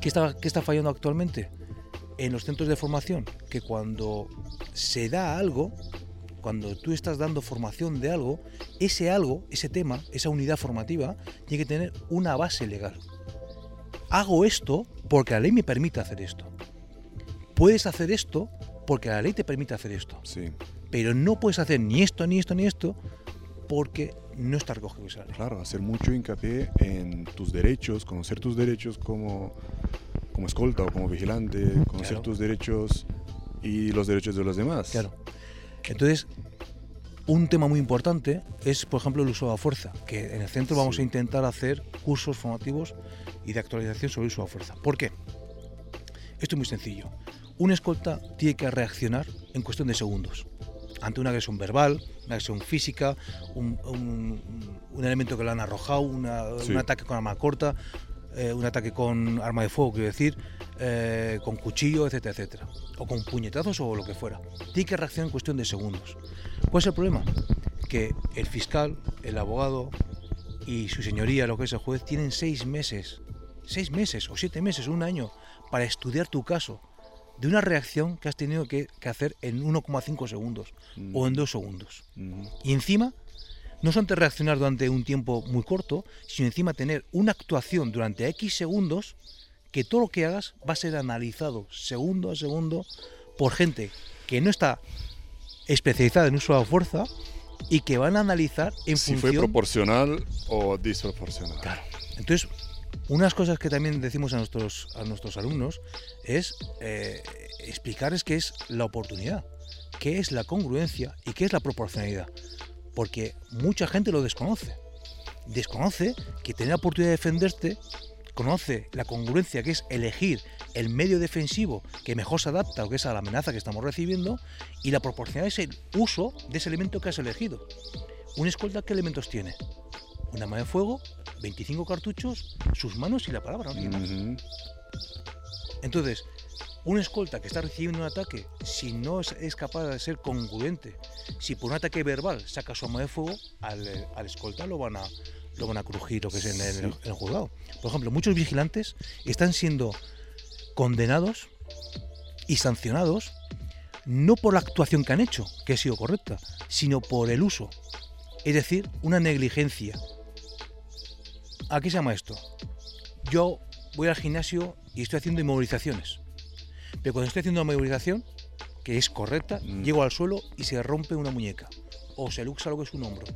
¿qué qué está fallando actualmente? En los centros de formación, que cuando se da algo, cuando tú estás dando formación de algo, ese algo, ese tema, esa unidad formativa, tiene que tener una base legal. Hago esto porque la ley me permite hacer esto. Puedes hacer esto porque la ley te permite hacer esto. Sí. Pero no puedes hacer ni esto, ni esto, ni esto, porque no está recogido esa ley. Claro, hacer mucho hincapié en tus derechos, conocer tus derechos como, como escolta o como vigilante, conocer Claro. tus derechos y los derechos de los demás. Claro. Entonces, un tema muy importante es, por ejemplo, el uso de la fuerza, que en el centro vamos a intentar hacer cursos formativos y de actualización sobre el uso de la fuerza. ¿Por qué? Esto es muy sencillo. Un escolta tiene que reaccionar en cuestión de segundos ante una agresión verbal, una agresión física, un, un- un elemento que le han arrojado, una- Sí. un ataque con arma corta, eh, un ataque con arma de fuego, quiero decir, eh, con cuchillo, etcétera, etcétera. O con puñetazos o lo que fuera. Tiene que reaccionar en cuestión de segundos. ¿Cuál es el problema? Que el fiscal, el abogado y su señoría, lo que es el juez, tienen seis meses, seis meses o siete meses, un año, para estudiar tu caso de una reacción que has tenido que, que hacer en 1,5 segundos o en 2 segundos. Ujú. Y encima, no solamente reaccionar durante un tiempo muy corto, sino encima tener una actuación durante X segundos que todo lo que hagas va a ser analizado segundo a segundo por gente que no está especializada en uso de la fuerza y que van a analizar en Si fue proporcional o desproporcional. Claro. Entonces, unas cosas que también decimos a nuestros, a nuestros alumnos es eh, explicarles qué es la oportunidad, qué es la congruencia y qué es la proporcionalidad. Porque mucha gente lo desconoce. Desconoce que tener la oportunidad de defenderte, conoce la congruencia que es elegir el medio defensivo que mejor se adapta o que es a la amenaza que estamos recibiendo y la proporcionalidad es el uso de ese elemento que has elegido. ¿Un escolta qué elementos tiene? Un arma de fuego, 25 cartuchos, sus manos y la palabra. no tiene más. Ujú. Entonces, un escolta que está recibiendo un ataque, si no es, capaz de ser congruente, si por un ataque verbal saca su arma de fuego, al, al escolta lo van a lo van a crujir lo que es en el, en el juzgado. Por ejemplo, muchos vigilantes están siendo condenados y sancionados no por la actuación que han hecho, que ha sido correcta, sino por el uso. Es decir, una negligencia. ¿A qué se llama esto? Yo voy al gimnasio y estoy haciendo inmovilizaciones. Pero cuando estoy haciendo una movilización, que es correcta, Mm. llego al suelo y se rompe una muñeca. O se luxa lo que es un hombro.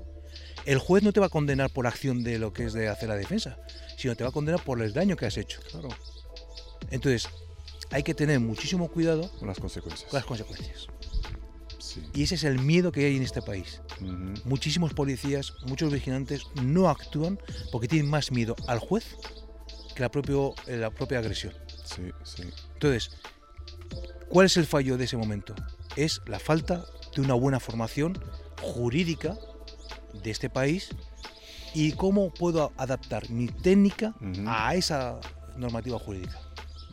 El juez no te va a condenar por la acción de lo que es de hacer la defensa, sino te va a condenar por el daño que has hecho. Claro, Entonces, hay que tener muchísimo cuidado con las consecuencias. con las consecuencias. Sí. Y ese es el miedo que hay en este país. Ujú. Muchísimos policías, muchos vigilantes no actúan porque tienen más miedo al juez que la, propio, eh, la propia agresión. Sí, sí. Entonces, ¿cuál es el fallo de ese momento? Es la falta de una buena formación jurídica de este país y cómo puedo adaptar mi técnica Ujú. a esa normativa jurídica.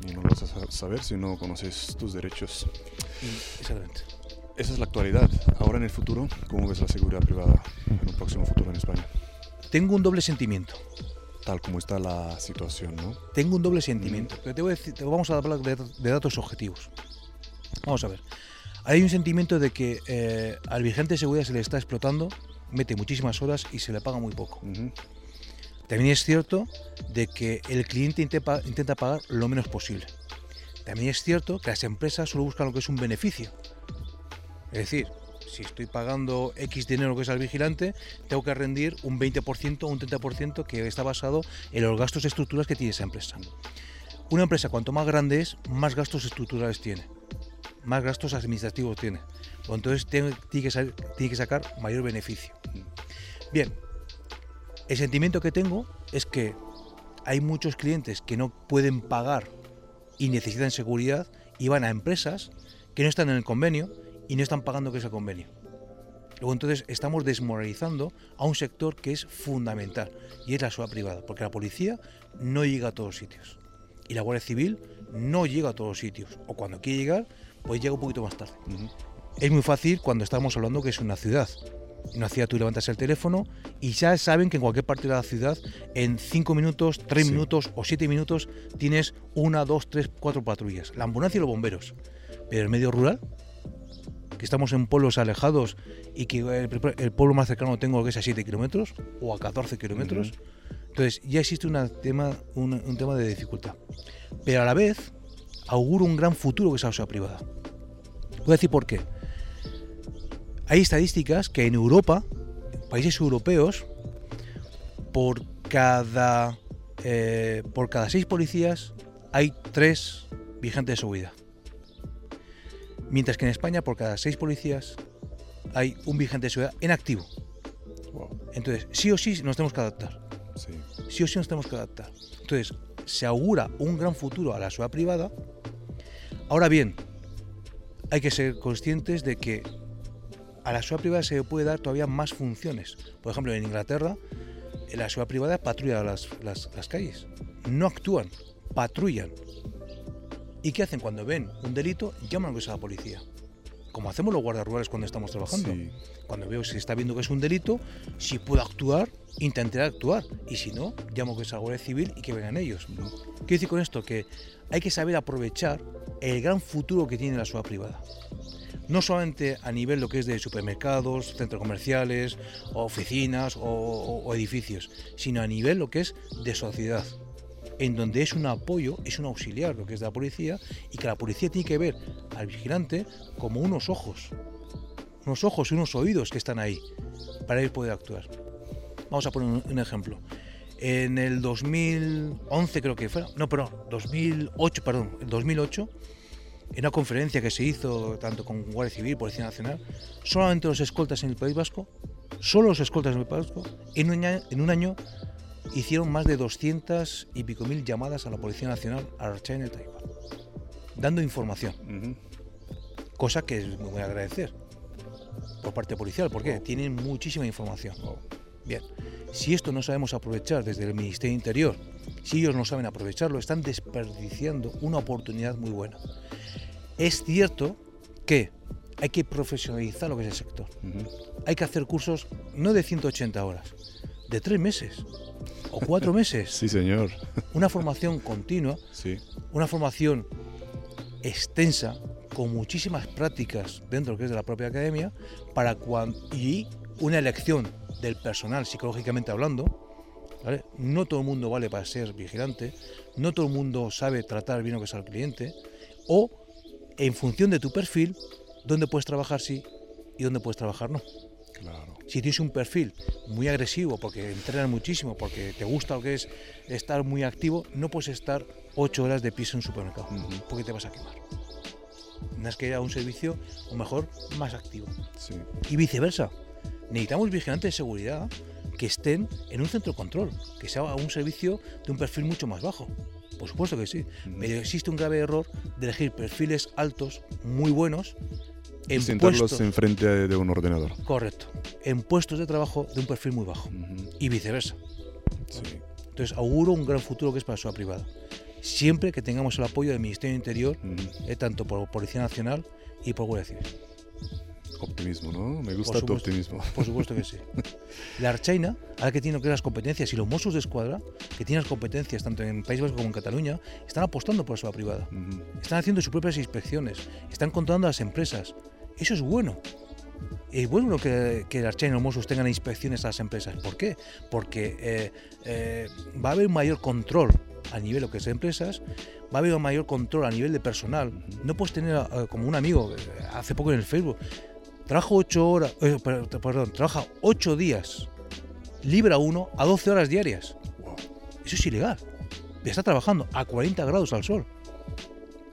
Y no lo vas a sa- saber si no conoces tus derechos. Exactamente. Esa es la actualidad. Ahora en el futuro, ¿cómo ves la seguridad privada en un próximo futuro en España? Tengo un doble sentimiento. Tal como está la situación, ¿no? Tengo un doble sentimiento. Pero te, voy a decir- te vamos a hablar de, de datos objetivos. Vamos a ver. Hay un sentimiento de que eh, al vigente de seguridad se le está explotando, mete muchísimas horas y se le paga muy poco. También es cierto de que el cliente intenta, intenta pagar lo menos posible. También es cierto que las empresas solo buscan lo que es un beneficio. Es decir, si estoy pagando X dinero que es al vigilante, tengo que rendir un 20% o un 30% que está basado en los gastos estructurales que tiene esa empresa. Una empresa cuanto más grande es, más gastos estructurales tiene, más gastos administrativos tiene. Entonces tiene que sacar mayor beneficio. Bien, el sentimiento que tengo es que hay muchos clientes que no pueden pagar y necesitan seguridad y van a empresas que no están en el convenio y no están pagando que es el convenio. Luego entonces estamos desmoralizando a un sector que es fundamental y es la seguridad privada, porque la policía no llega a todos sitios y la Guardia Civil no llega a todos sitios o cuando quiere llegar pues llega un poquito más tarde. Es muy fácil cuando estamos hablando que es una ciudad. En una ciudad tú levantas el teléfono y ya saben que en cualquier parte de la ciudad, en 5 minutos, 3 Sí. minutos o 7 minutos, tienes una, dos, tres, cuatro patrullas. La ambulancia y los bomberos. Pero el medio rural, que estamos en pueblos alejados y que el, el pueblo más cercano tengo que es a 7 kilómetros o a 14 kilómetros, entonces ya existe una tema, un, un tema de dificultad. Pero a la vez auguro un gran futuro que es la sociedad privada. Voy a decir por qué. Hay estadísticas que en Europa, países europeos, por cada, eh, por cada seis policías hay tres vigentes de seguridad. Mientras que en España, por cada seis policías hay un vigente de seguridad en activo. Wow. Entonces, sí o sí nos tenemos que adaptar. Sí. Sí o sí nos tenemos que adaptar. Entonces, se augura un gran futuro a la sociedad privada. Ahora bien, hay que ser conscientes de que a la sociedad privada se le puede dar todavía más funciones. Por ejemplo, en Inglaterra, eh, la sociedad privada patrulla las, las- las calles. No actúan, patrullan. ¿Y qué hacen cuando ven un delito? Llaman a la policía. Como hacemos los guardias rurales cuando estamos trabajando. Sí. Cuando veo si está viendo que es un delito, si puedo actuar, intentaré actuar. Y si no, llamo que es la Guardia Civil y que vengan ellos. Quiero decir con esto que hay que saber aprovechar el gran futuro que tiene la sociedad privada. No solamente a nivel lo que es de supermercados, centros comerciales, oficinas o, o- o edificios, sino a nivel lo que es de sociedad, en donde es un apoyo, es un auxiliar lo que es de la policía y que la policía tiene que ver al vigilante como unos ojos, unos ojos y unos oídos que están ahí para él poder actuar. Vamos a poner un, ejemplo. En el 2011 creo que fue, no, perdón, 2008, perdón, el 2008, en una conferencia que se hizo tanto con Guardia Civil, Policía Nacional, solamente los escoltas en el País Vasco, solo los escoltas en el País Vasco, en en un año hicieron más de 200 y pico mil llamadas a la Policía Nacional, a la Archain de Taiwán, dando información cosa que es muy agradecer por parte policial, porque Oh. tienen muchísima información. Wow. Bien, si esto no sabemos aprovechar desde el Ministerio de Interior, si ellos no saben aprovecharlo, están desperdiciando una oportunidad muy buena. Es cierto que hay que profesionalizar lo que es el sector. Hay que hacer cursos no de 180 horas, de tres meses o cuatro meses. <laughs> Sí, señor. Una formación continua Sí. una formación extensa con muchísimas prácticas dentro que es de la propia academia para cuan- y una elección del personal psicológicamente hablando ¿vale? no todo el mundo vale para ser vigilante no todo el mundo sabe tratar bien lo que es al cliente o en función de tu perfil dónde puedes trabajar sí y dónde puedes trabajar no Claro. Si tienes un perfil muy agresivo porque entrenas muchísimo, porque te gusta lo que es estar muy activo, no puedes estar ocho horas de piso en un supermercado, porque te vas a quemar. Tienes que ir a un servicio, o mejor, más activo. Sí. Y viceversa. Necesitamos vigilantes de seguridad que estén en un centro de control, que sea un servicio de un perfil mucho más bajo. Por supuesto que sí. Pero existe un grave error de elegir perfiles altos, muy buenos, en sentarlos puestos, enfrente de, un ordenador. correcto, en puestos de trabajo de un perfil muy bajo Ujú. y viceversa. Sí. Entonces auguro un gran futuro que es para la sociedad privada. Siempre que tengamos el apoyo del Ministerio del Interior, Ujú. eh, tanto por Policía Nacional y por Guardia Civil. Optimismo, ¿no? Me gusta tu supuesto. optimismo. Por supuesto que sí. <laughs> La Archaina, ahora que tiene que las competencias, y los Mossos de Escuadra, que tienen las competencias tanto en País Vasco como en Cataluña, están apostando por la sociedad privada. Ujú. Están haciendo sus propias inspecciones, están controlando a las empresas. Eso es bueno. Es bueno que, que la Archaina y los Mossos tengan inspecciones a las empresas. ¿Por qué? Porque eh, eh, va a haber un mayor control a nivel de lo que es de empresas, va a haber un mayor control a nivel de personal. No puedes tener eh, como un amigo, hace poco en el Facebook, trabaja ocho horas, per- perdón, trabaja ocho días, libra uno a 12 horas diarias. Eso es ilegal. Está trabajando a 40 grados al sol.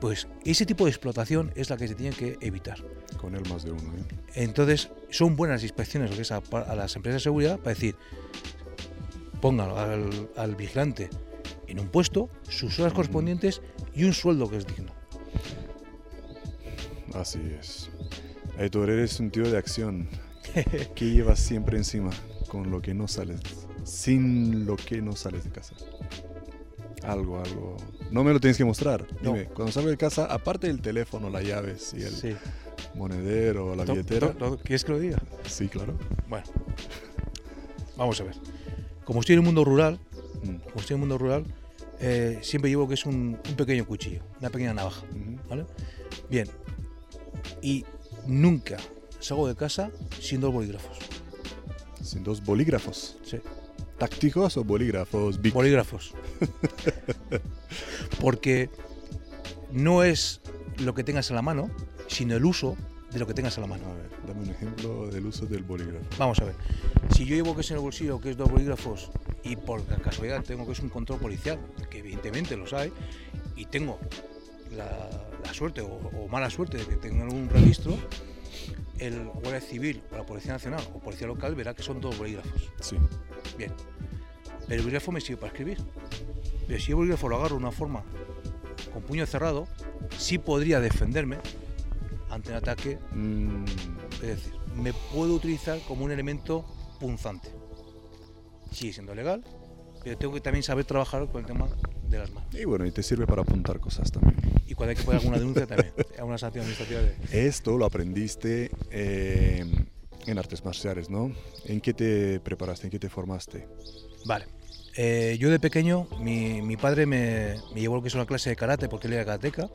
Pues ese tipo de explotación es la que se tiene que evitar. Con él más de uno, ¿eh? Entonces, son buenas inspecciones lo que es a, a las empresas de seguridad para decir, pongan al, al vigilante en un puesto, sus horas correspondientes y un sueldo que es digno. Así es. Héctor, eres un tío de acción. <laughs> que llevas siempre encima con lo que no sales, sin lo que no sales de casa. Algo, algo. No me lo tienes que mostrar. No. Dime, cuando salgo de casa, aparte del teléfono, las llaves y el... Sí. Monedero, la billetera. ¿Quieres que lo diga? Sí, claro. Bueno, vamos a ver. Como estoy en el mundo rural, Mm. como estoy en el mundo rural, eh, siempre llevo que es un, un pequeño cuchillo, una pequeña navaja. ¿Vale? Bien. Y nunca salgo de casa sin dos bolígrafos. Sin dos bolígrafos. Sí. ¿Tácticos o bolígrafos? Bic? Bolígrafos. <laughs> Porque no es lo que tengas en la mano, sino el uso de lo que tengas en la mano. A ver, dame un ejemplo del uso del bolígrafo. Vamos a ver. Si yo llevo que es en el bolsillo, que es dos bolígrafos, y por casualidad tengo que es un control policial, que evidentemente los hay, y tengo la, la suerte o, o mala suerte de que tenga algún registro, el Guardia Civil o la Policía Nacional o Policía Local verá que son dos bolígrafos. Sí. Bien. Pero el bolígrafo me sirve para escribir. Pero si el bolígrafo lo agarro de una forma con puño cerrado, sí podría defenderme ante un ataque Mm, es decir, me puedo utilizar como un elemento punzante. Sigue siendo legal, pero tengo que también saber trabajar con el tema de las manos. y bueno, y te sirve para apuntar cosas también. Y cuando hay que poner alguna denuncia también, <laughs> alguna sanción administrativa de... Esto lo aprendiste eh, en artes marciales, ¿no? ¿En qué te preparaste? ¿En qué te formaste? Vale. Eh, yo de pequeño, mi, mi padre me, me llevó a lo que es una clase de karate, porque él era karateca,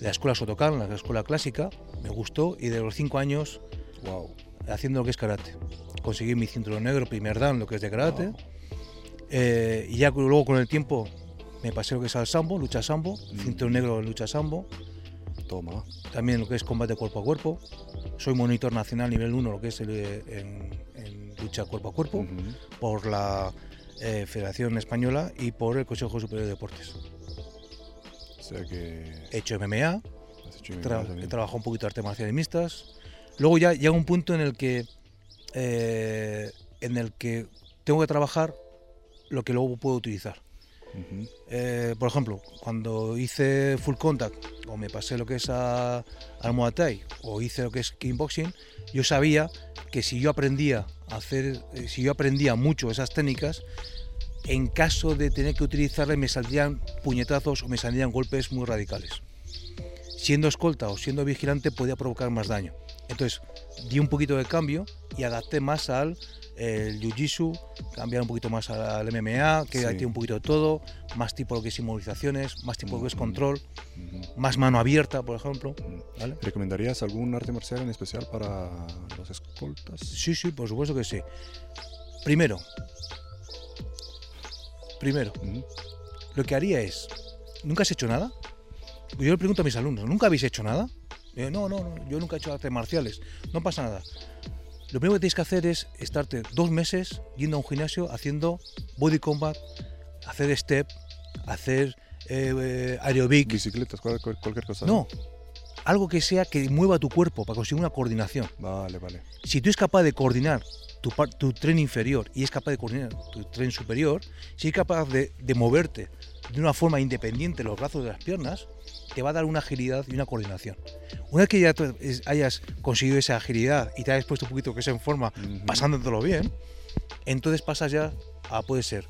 la escuela Sotokan, la escuela clásica, me gustó, y de los cinco años Wow. haciendo lo que es karate. Conseguí mi cinturón negro, primer dan, lo que es de karate. Wow. Eh, y ya luego con el tiempo me pasé lo que es al sambo, lucha sambo, cinturón negro en lucha sambo, Toma. también lo que es combate cuerpo a cuerpo. Soy monitor nacional nivel 1, lo que es el, eh, en, en lucha cuerpo a cuerpo, por la eh, Federación Española y por el Consejo Superior de Deportes. O sea que He hecho MMA, hecho he trabajado un poquito de artes marciales mixtas. Luego ya llega un punto en el que eh, en el que tengo que trabajar lo que luego puedo utilizar. Eh, por ejemplo, cuando hice full contact o me pasé lo que es a, al Muay Thai o hice lo que es kickboxing, yo sabía que si yo aprendía a hacer, si yo aprendía mucho esas técnicas, en caso de tener que utilizarlas me saldrían puñetazos o me saldrían golpes muy radicales. Siendo escolta o siendo vigilante podía provocar más daño. Entonces di un poquito de cambio y adapté más al el jiu-jitsu, cambiar un poquito más al, MMA, que Sí. tiene un poquito de todo, más tipo lo que es inmovilizaciones, más tipo lo que es Ujú. control, Ujú. más mano abierta, por ejemplo. ¿vale? ¿Recomendarías algún arte marcial en especial para los escoltas? Sí, sí, por supuesto que sí. Primero, primero, lo que haría es, ¿nunca has hecho nada? Yo le pregunto a mis alumnos, ¿nunca habéis hecho nada? Yo, no, no, no, yo nunca he hecho artes marciales, no pasa nada. Lo primero que tenéis que hacer es estarte dos meses yendo a un gimnasio haciendo body combat, hacer step, hacer eh, eh, aerobic. Bicicletas, cual- cual- cualquier cosa. No, algo que sea que mueva tu cuerpo para conseguir una coordinación. Vale, vale. Si tú es capaz de coordinar tu, tu tren inferior y es capaz de coordinar tu tren superior, si es capaz de, de moverte de una forma independiente los brazos de las piernas, te va a dar una agilidad y una coordinación. Una vez que ya hayas conseguido esa agilidad y te hayas puesto un poquito que es en forma, Ujú. pasándotelo bien, entonces pasas ya a, puede ser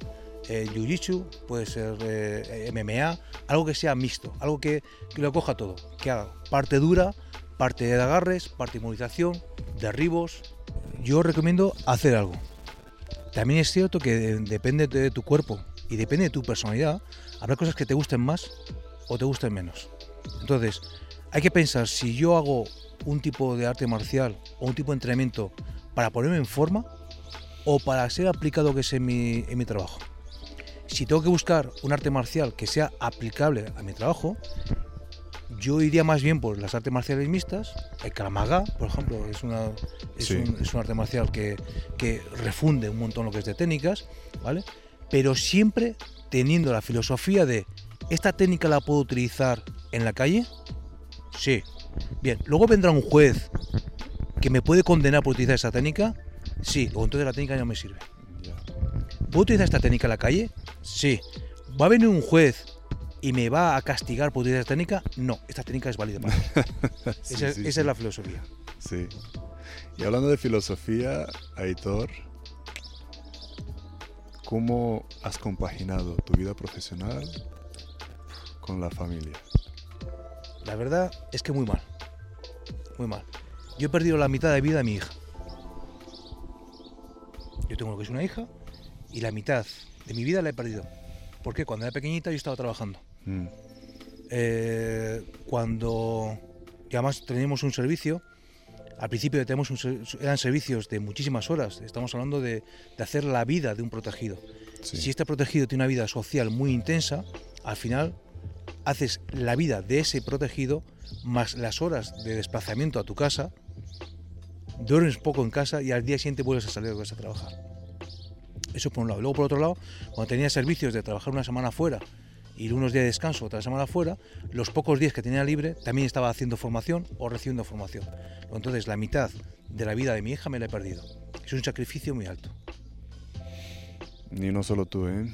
eh, Jiu-Jitsu, puede ser eh, MMA, algo que sea mixto, algo que, que lo coja todo, que haga parte dura, parte de agarres, parte de inmovilización, derribos. Yo recomiendo hacer algo. También es cierto que de- depende de tu cuerpo y depende de tu personalidad, habrá cosas que te gusten más o te gusten menos. Entonces, hay que pensar si yo hago un tipo de arte marcial o un tipo de entrenamiento para ponerme en forma o para ser aplicado que es en mi, en mi trabajo. Si tengo que buscar un arte marcial que sea aplicable a mi trabajo, yo iría más bien por las artes marciales mixtas. El Karamaga, por ejemplo, es, una, es, Sí. un, es un arte marcial que, que refunde un montón lo que es de técnicas, ¿vale? Pero siempre teniendo la filosofía de, ¿esta técnica la puedo utilizar en la calle? Sí. Bien, luego vendrá un juez que me puede condenar por utilizar esa técnica. Sí, o entonces la técnica ya no me sirve. ¿Puedo utilizar esta técnica en la calle? Sí. ¿Va a venir un juez y me va a castigar por utilizar esta técnica? No, esta técnica es válida para mí. Sí, esa sí, esa sí. es la filosofía. Sí. Y hablando de filosofía, Aitor, ¿cómo has compaginado tu vida profesional con la familia? La verdad es que muy mal. muy mal. Yo he perdido la mitad de vida de mi hija. Yo tengo lo que es una hija y la mitad de mi vida la he perdido. Porque cuando era pequeñita yo estaba trabajando. Mm. Eh, cuando y además teníamos un servicio, al principio tenemos un eran servicios de muchísimas horas, estamos hablando de, de hacer la vida de un protegido. Sí. Si este protegido tiene una vida social muy intensa, al final haces la vida de ese protegido más las horas de desplazamiento a tu casa, duermes poco en casa y al día siguiente vuelves a salir de casa a trabajar. Eso por un lado. Luego por otro lado, cuando tenía servicios de trabajar una semana fuera y unos días de descanso otra semana fuera, los pocos días que tenía libre también estaba haciendo formación o recibiendo formación. Entonces la mitad de la vida de mi hija me la he perdido. Es un sacrificio muy alto. Y no solo tú, ¿eh?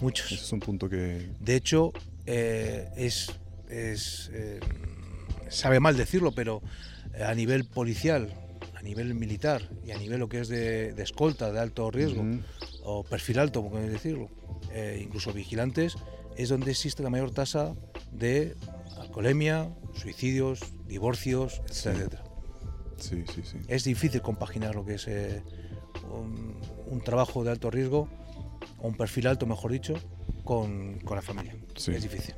Muchos. Ese es un punto que... De hecho, eh, es, es, eh, sabe mal decirlo, pero eh, a nivel policial, a nivel militar y a nivel lo que es de, de escolta de alto riesgo Ujú. o perfil alto, como decirlo, eh, incluso vigilantes, es donde existe la mayor tasa de alcoholemia, suicidios, divorcios, etcétera, Sí. Sí, sí, sí. Es difícil compaginar lo que es eh, un, un trabajo de alto riesgo, o un perfil alto, mejor dicho, con, con la familia. Sí. Es difícil.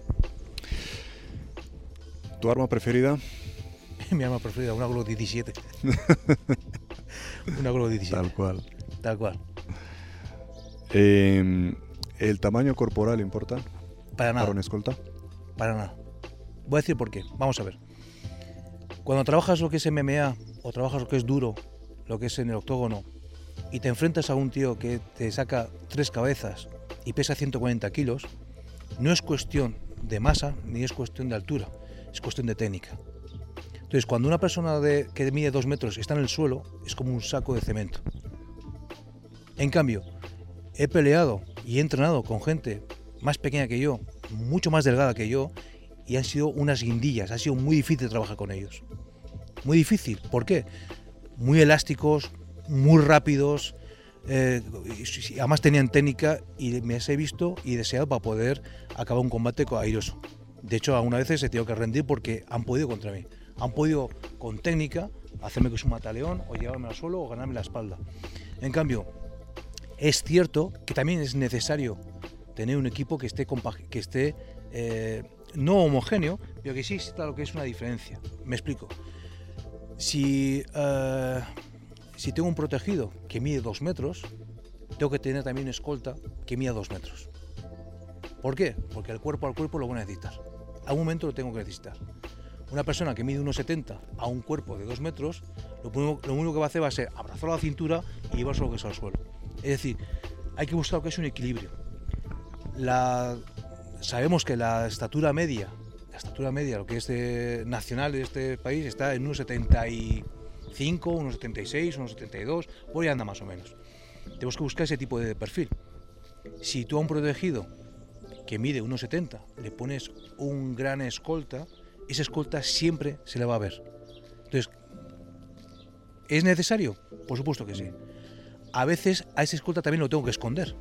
¿Tu arma preferida? <laughs> Mi arma preferida, una Glock 17. <laughs> una Glock 17. Tal cual. Tal cual. Eh, ¿El tamaño corporal importa Para nada. para un escolta? Para nada. Voy a decir por qué. Vamos a ver. Cuando trabajas lo que es MMA o trabajas lo que es duro, lo que es en el octógono, y te enfrentas a un tío que te saca tres cabezas y pesa 140 kilos, no es cuestión de masa ni es cuestión de altura, es cuestión de técnica. Entonces, cuando una persona de, que mide dos metros está en el suelo, es como un saco de cemento. En cambio, he peleado y he entrenado con gente más pequeña que yo, mucho más delgada que yo, y han sido unas guindillas. Ha sido muy difícil trabajar con ellos. Muy difícil. ¿Por qué? Muy elásticos, muy rápidos. eh, además tenían técnica y me he visto y deseado para poder acabar un combate co- airoso. De hecho, algunas veces he tenido que rendir porque han podido contra mí. Han podido con técnica hacerme que es un mataleón o llevarme al suelo o ganarme la espalda. En cambio, es cierto que también es necesario tener un equipo que esté, eh, no homogéneo, pero que sí exista lo que es una diferencia. Me explico. Si, eh, si tengo un protegido que mide dos metros, tengo que tener también una escolta que mida dos metros. ¿Por qué? Porque el cuerpo al cuerpo lo voy a necesitar. A un momento lo tengo que necesitar. Una persona que mide 1,70 a un cuerpo de 2 metros, lo, único- lo único que va a hacer va a ser abrazar la cintura y llevarse lo que es al suelo. Es decir, hay que buscar lo que es un equilibrio. La, sabemos que la estatura media, la estatura media, lo que es de- nacional de este país, está en unos 75, unos 76, unos 72, por ahí anda más o menos. Tenemos que buscar ese tipo de perfil. Si tú a un protegido que mide 1,70 le pones un gran escolta, esa escolta siempre se le va a ver. Entonces, ¿es necesario? Por supuesto que sí. A veces a esa escolta también lo tengo que esconder,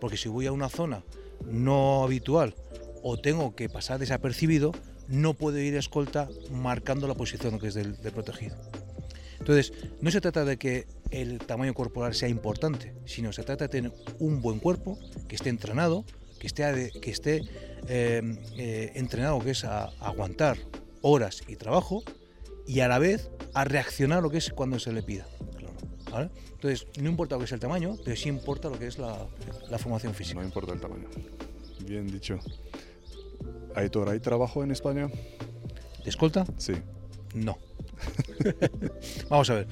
porque si voy a una zona no habitual o tengo que pasar desapercibido, no puedo ir a escolta marcando la posición que es del, del protegido. Entonces, no se trata de que el tamaño corporal sea importante, sino se trata de tener un buen cuerpo, que esté entrenado, que esté, que esté eh, eh, entrenado, que es a, a aguantar horas y trabajo, y a la vez a reaccionar lo que es cuando se le pida. ¿Vale? Entonces, no importa lo que es el tamaño, pero sí importa lo que es la, la formación física. No importa el tamaño. Bien dicho. Aitor, ¿hay trabajo en España? ¿De escolta? Sí. No. <laughs> Vamos a ver.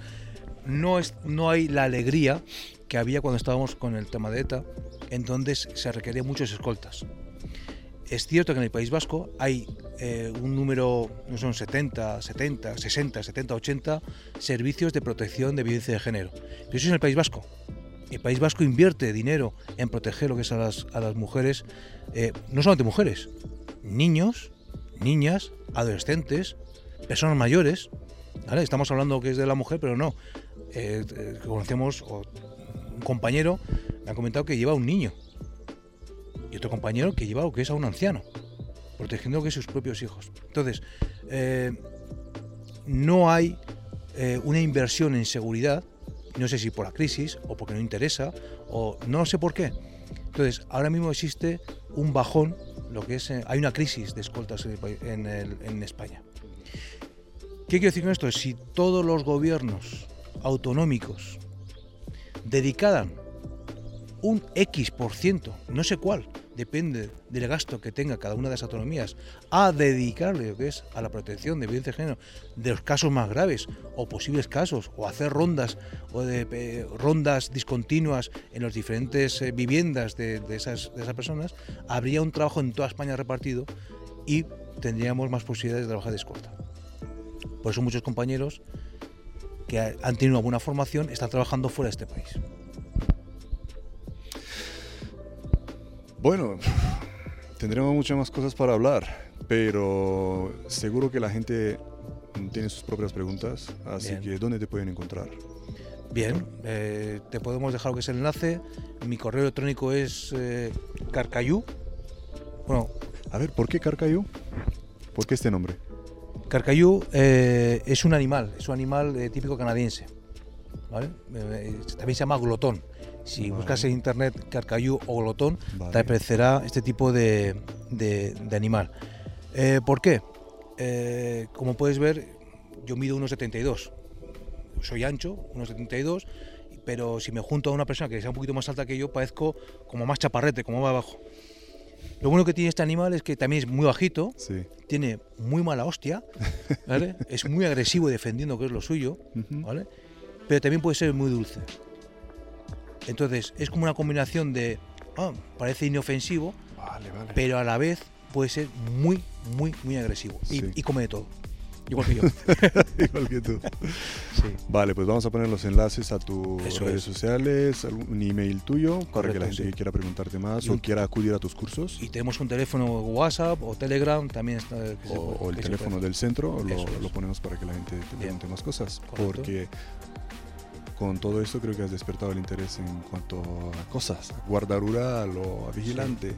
No, es, no hay la alegría que había cuando estábamos con el tema de ETA, en donde se requerían muchos escoltas. Es cierto que en el País Vasco hay eh, un número, no son 70, 70, 60, 70, 80 servicios de protección de violencia de género. Pero eso es en el País Vasco. El País Vasco invierte dinero en proteger lo que es a las, mujeres, eh, no solamente mujeres, niños, niñas, adolescentes, personas mayores. Estamos hablando que es de la mujer, pero no. Eh, eh, conocemos un compañero me ha comentado que lleva un niño otro compañero que lleva lo que es a un anciano, protegiendo que sus propios hijos. Entonces, eh, no hay eh, una inversión en seguridad, no sé si por la crisis o porque no interesa, o no sé por qué. Entonces, ahora mismo existe un bajón, lo que es, eh, hay una crisis de escoltas en, en España. ¿Qué quiero decir con esto? Si todos los gobiernos autonómicos dedicaran un X por ciento, no sé cuál, depende del gasto que tenga cada una de las autonomías, a dedicarle lo que es a la protección de violencia de género de los casos más graves o posibles casos, o hacer rondas o de rondas discontinuas en las diferentes eh, viviendas de, esas, de esas personas, habría un trabajo en toda España repartido y tendríamos más posibilidades de trabajar de escolta. Por eso muchos compañeros que han tenido una buena formación están trabajando fuera de este país. Bueno, tendremos muchas más cosas para hablar, pero seguro que la gente tiene sus propias preguntas, así que ¿dónde te pueden encontrar? Bien, eh, te podemos dejar lo que es el enlace. Mi correo electrónico es eh, carcayú. Bueno, a ver, ¿por qué carcayú? ¿Por qué este nombre? Carcayú eh, es un animal, es un animal eh, típico canadiense. también se llama glotón. Si buscas en internet carcayú o glotón, te aparecerá este tipo de, animal. Eh, ¿Por qué? Eh, como puedes ver, yo mido 1,72. Soy ancho, 1,72, pero si me junto a una persona que sea un poquito más alta que yo, parezco como más chaparrete, como más abajo. Lo bueno que tiene este animal es que también es muy bajito, tiene muy mala hostia, <laughs> es muy agresivo defendiendo que es lo suyo, pero también puede ser muy dulce. Entonces es como una combinación de, ah, parece inofensivo, pero a la vez puede ser muy, muy, muy agresivo y, come de todo. <laughs> Igual que yo. <laughs> Igual que tú. Vale, pues vamos a poner los enlaces a tus redes sociales, un email tuyo para que la gente quiera preguntarte más o quiera acudir a tus cursos. Y tenemos un teléfono WhatsApp o Telegram también. Está, o, el teléfono del centro, lo, ponemos para que la gente te pregunte más cosas. Porque con todo esto creo que has despertado el interés en cuanto a cosas, a guarda rural o a vigilante.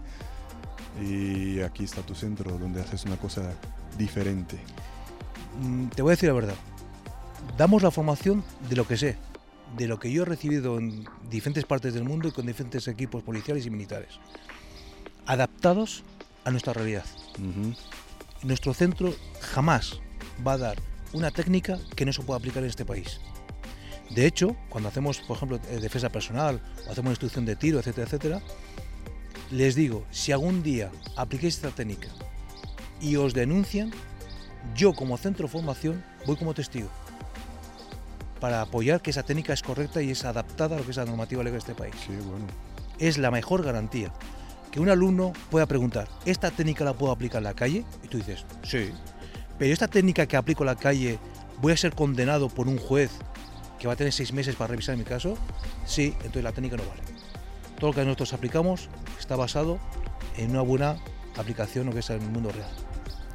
Y aquí está tu centro donde haces una cosa diferente. Mm, te voy a decir la verdad. Damos la formación de lo que sé, de lo que yo he recibido en diferentes partes del mundo y con diferentes equipos policiales y militares, adaptados a nuestra realidad. Nuestro centro jamás va a dar una técnica que no se pueda aplicar en este país. De hecho, cuando hacemos, por ejemplo, eh, defensa personal o hacemos instrucción de tiro, etcétera, etcétera, les digo, si algún día apliquéis esta técnica y os denuncian, yo como centro de formación voy como testigo para apoyar que esa técnica es correcta y es adaptada a lo que es la normativa legal de este país. Sí, bueno. Es la mejor garantía. Que un alumno pueda preguntar, ¿esta técnica la puedo aplicar en la calle? Y tú dices, sí. Pero esta técnica que aplico en la calle, ¿voy a ser condenado por un juez que va a tener seis meses para revisar mi caso, sí, entonces la técnica no vale. Todo lo que nosotros aplicamos está basado en una buena aplicación lo que es en el mundo real.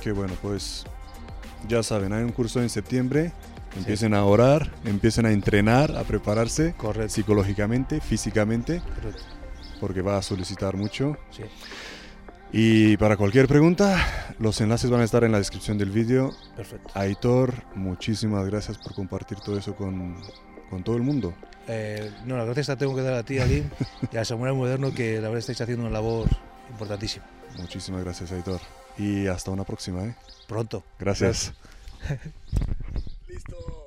Qué bueno, pues ya saben, hay un curso en septiembre. Empiecen a orar, empiecen a entrenar, a prepararse psicológicamente, físicamente, porque va a solicitar mucho. Sí. Y para cualquier pregunta, los enlaces van a estar en la descripción del vídeo. Perfecto. Aitor, muchísimas gracias por compartir todo eso con, con todo el mundo. Eh, no, la gracias la tengo que dar a ti, Alim, <laughs> y a Samuel Moderno, que la verdad estáis haciendo una labor importantísima. Muchísimas gracias, Aitor. Y hasta una próxima, ¿eh? Pronto. Gracias. <laughs> Listo.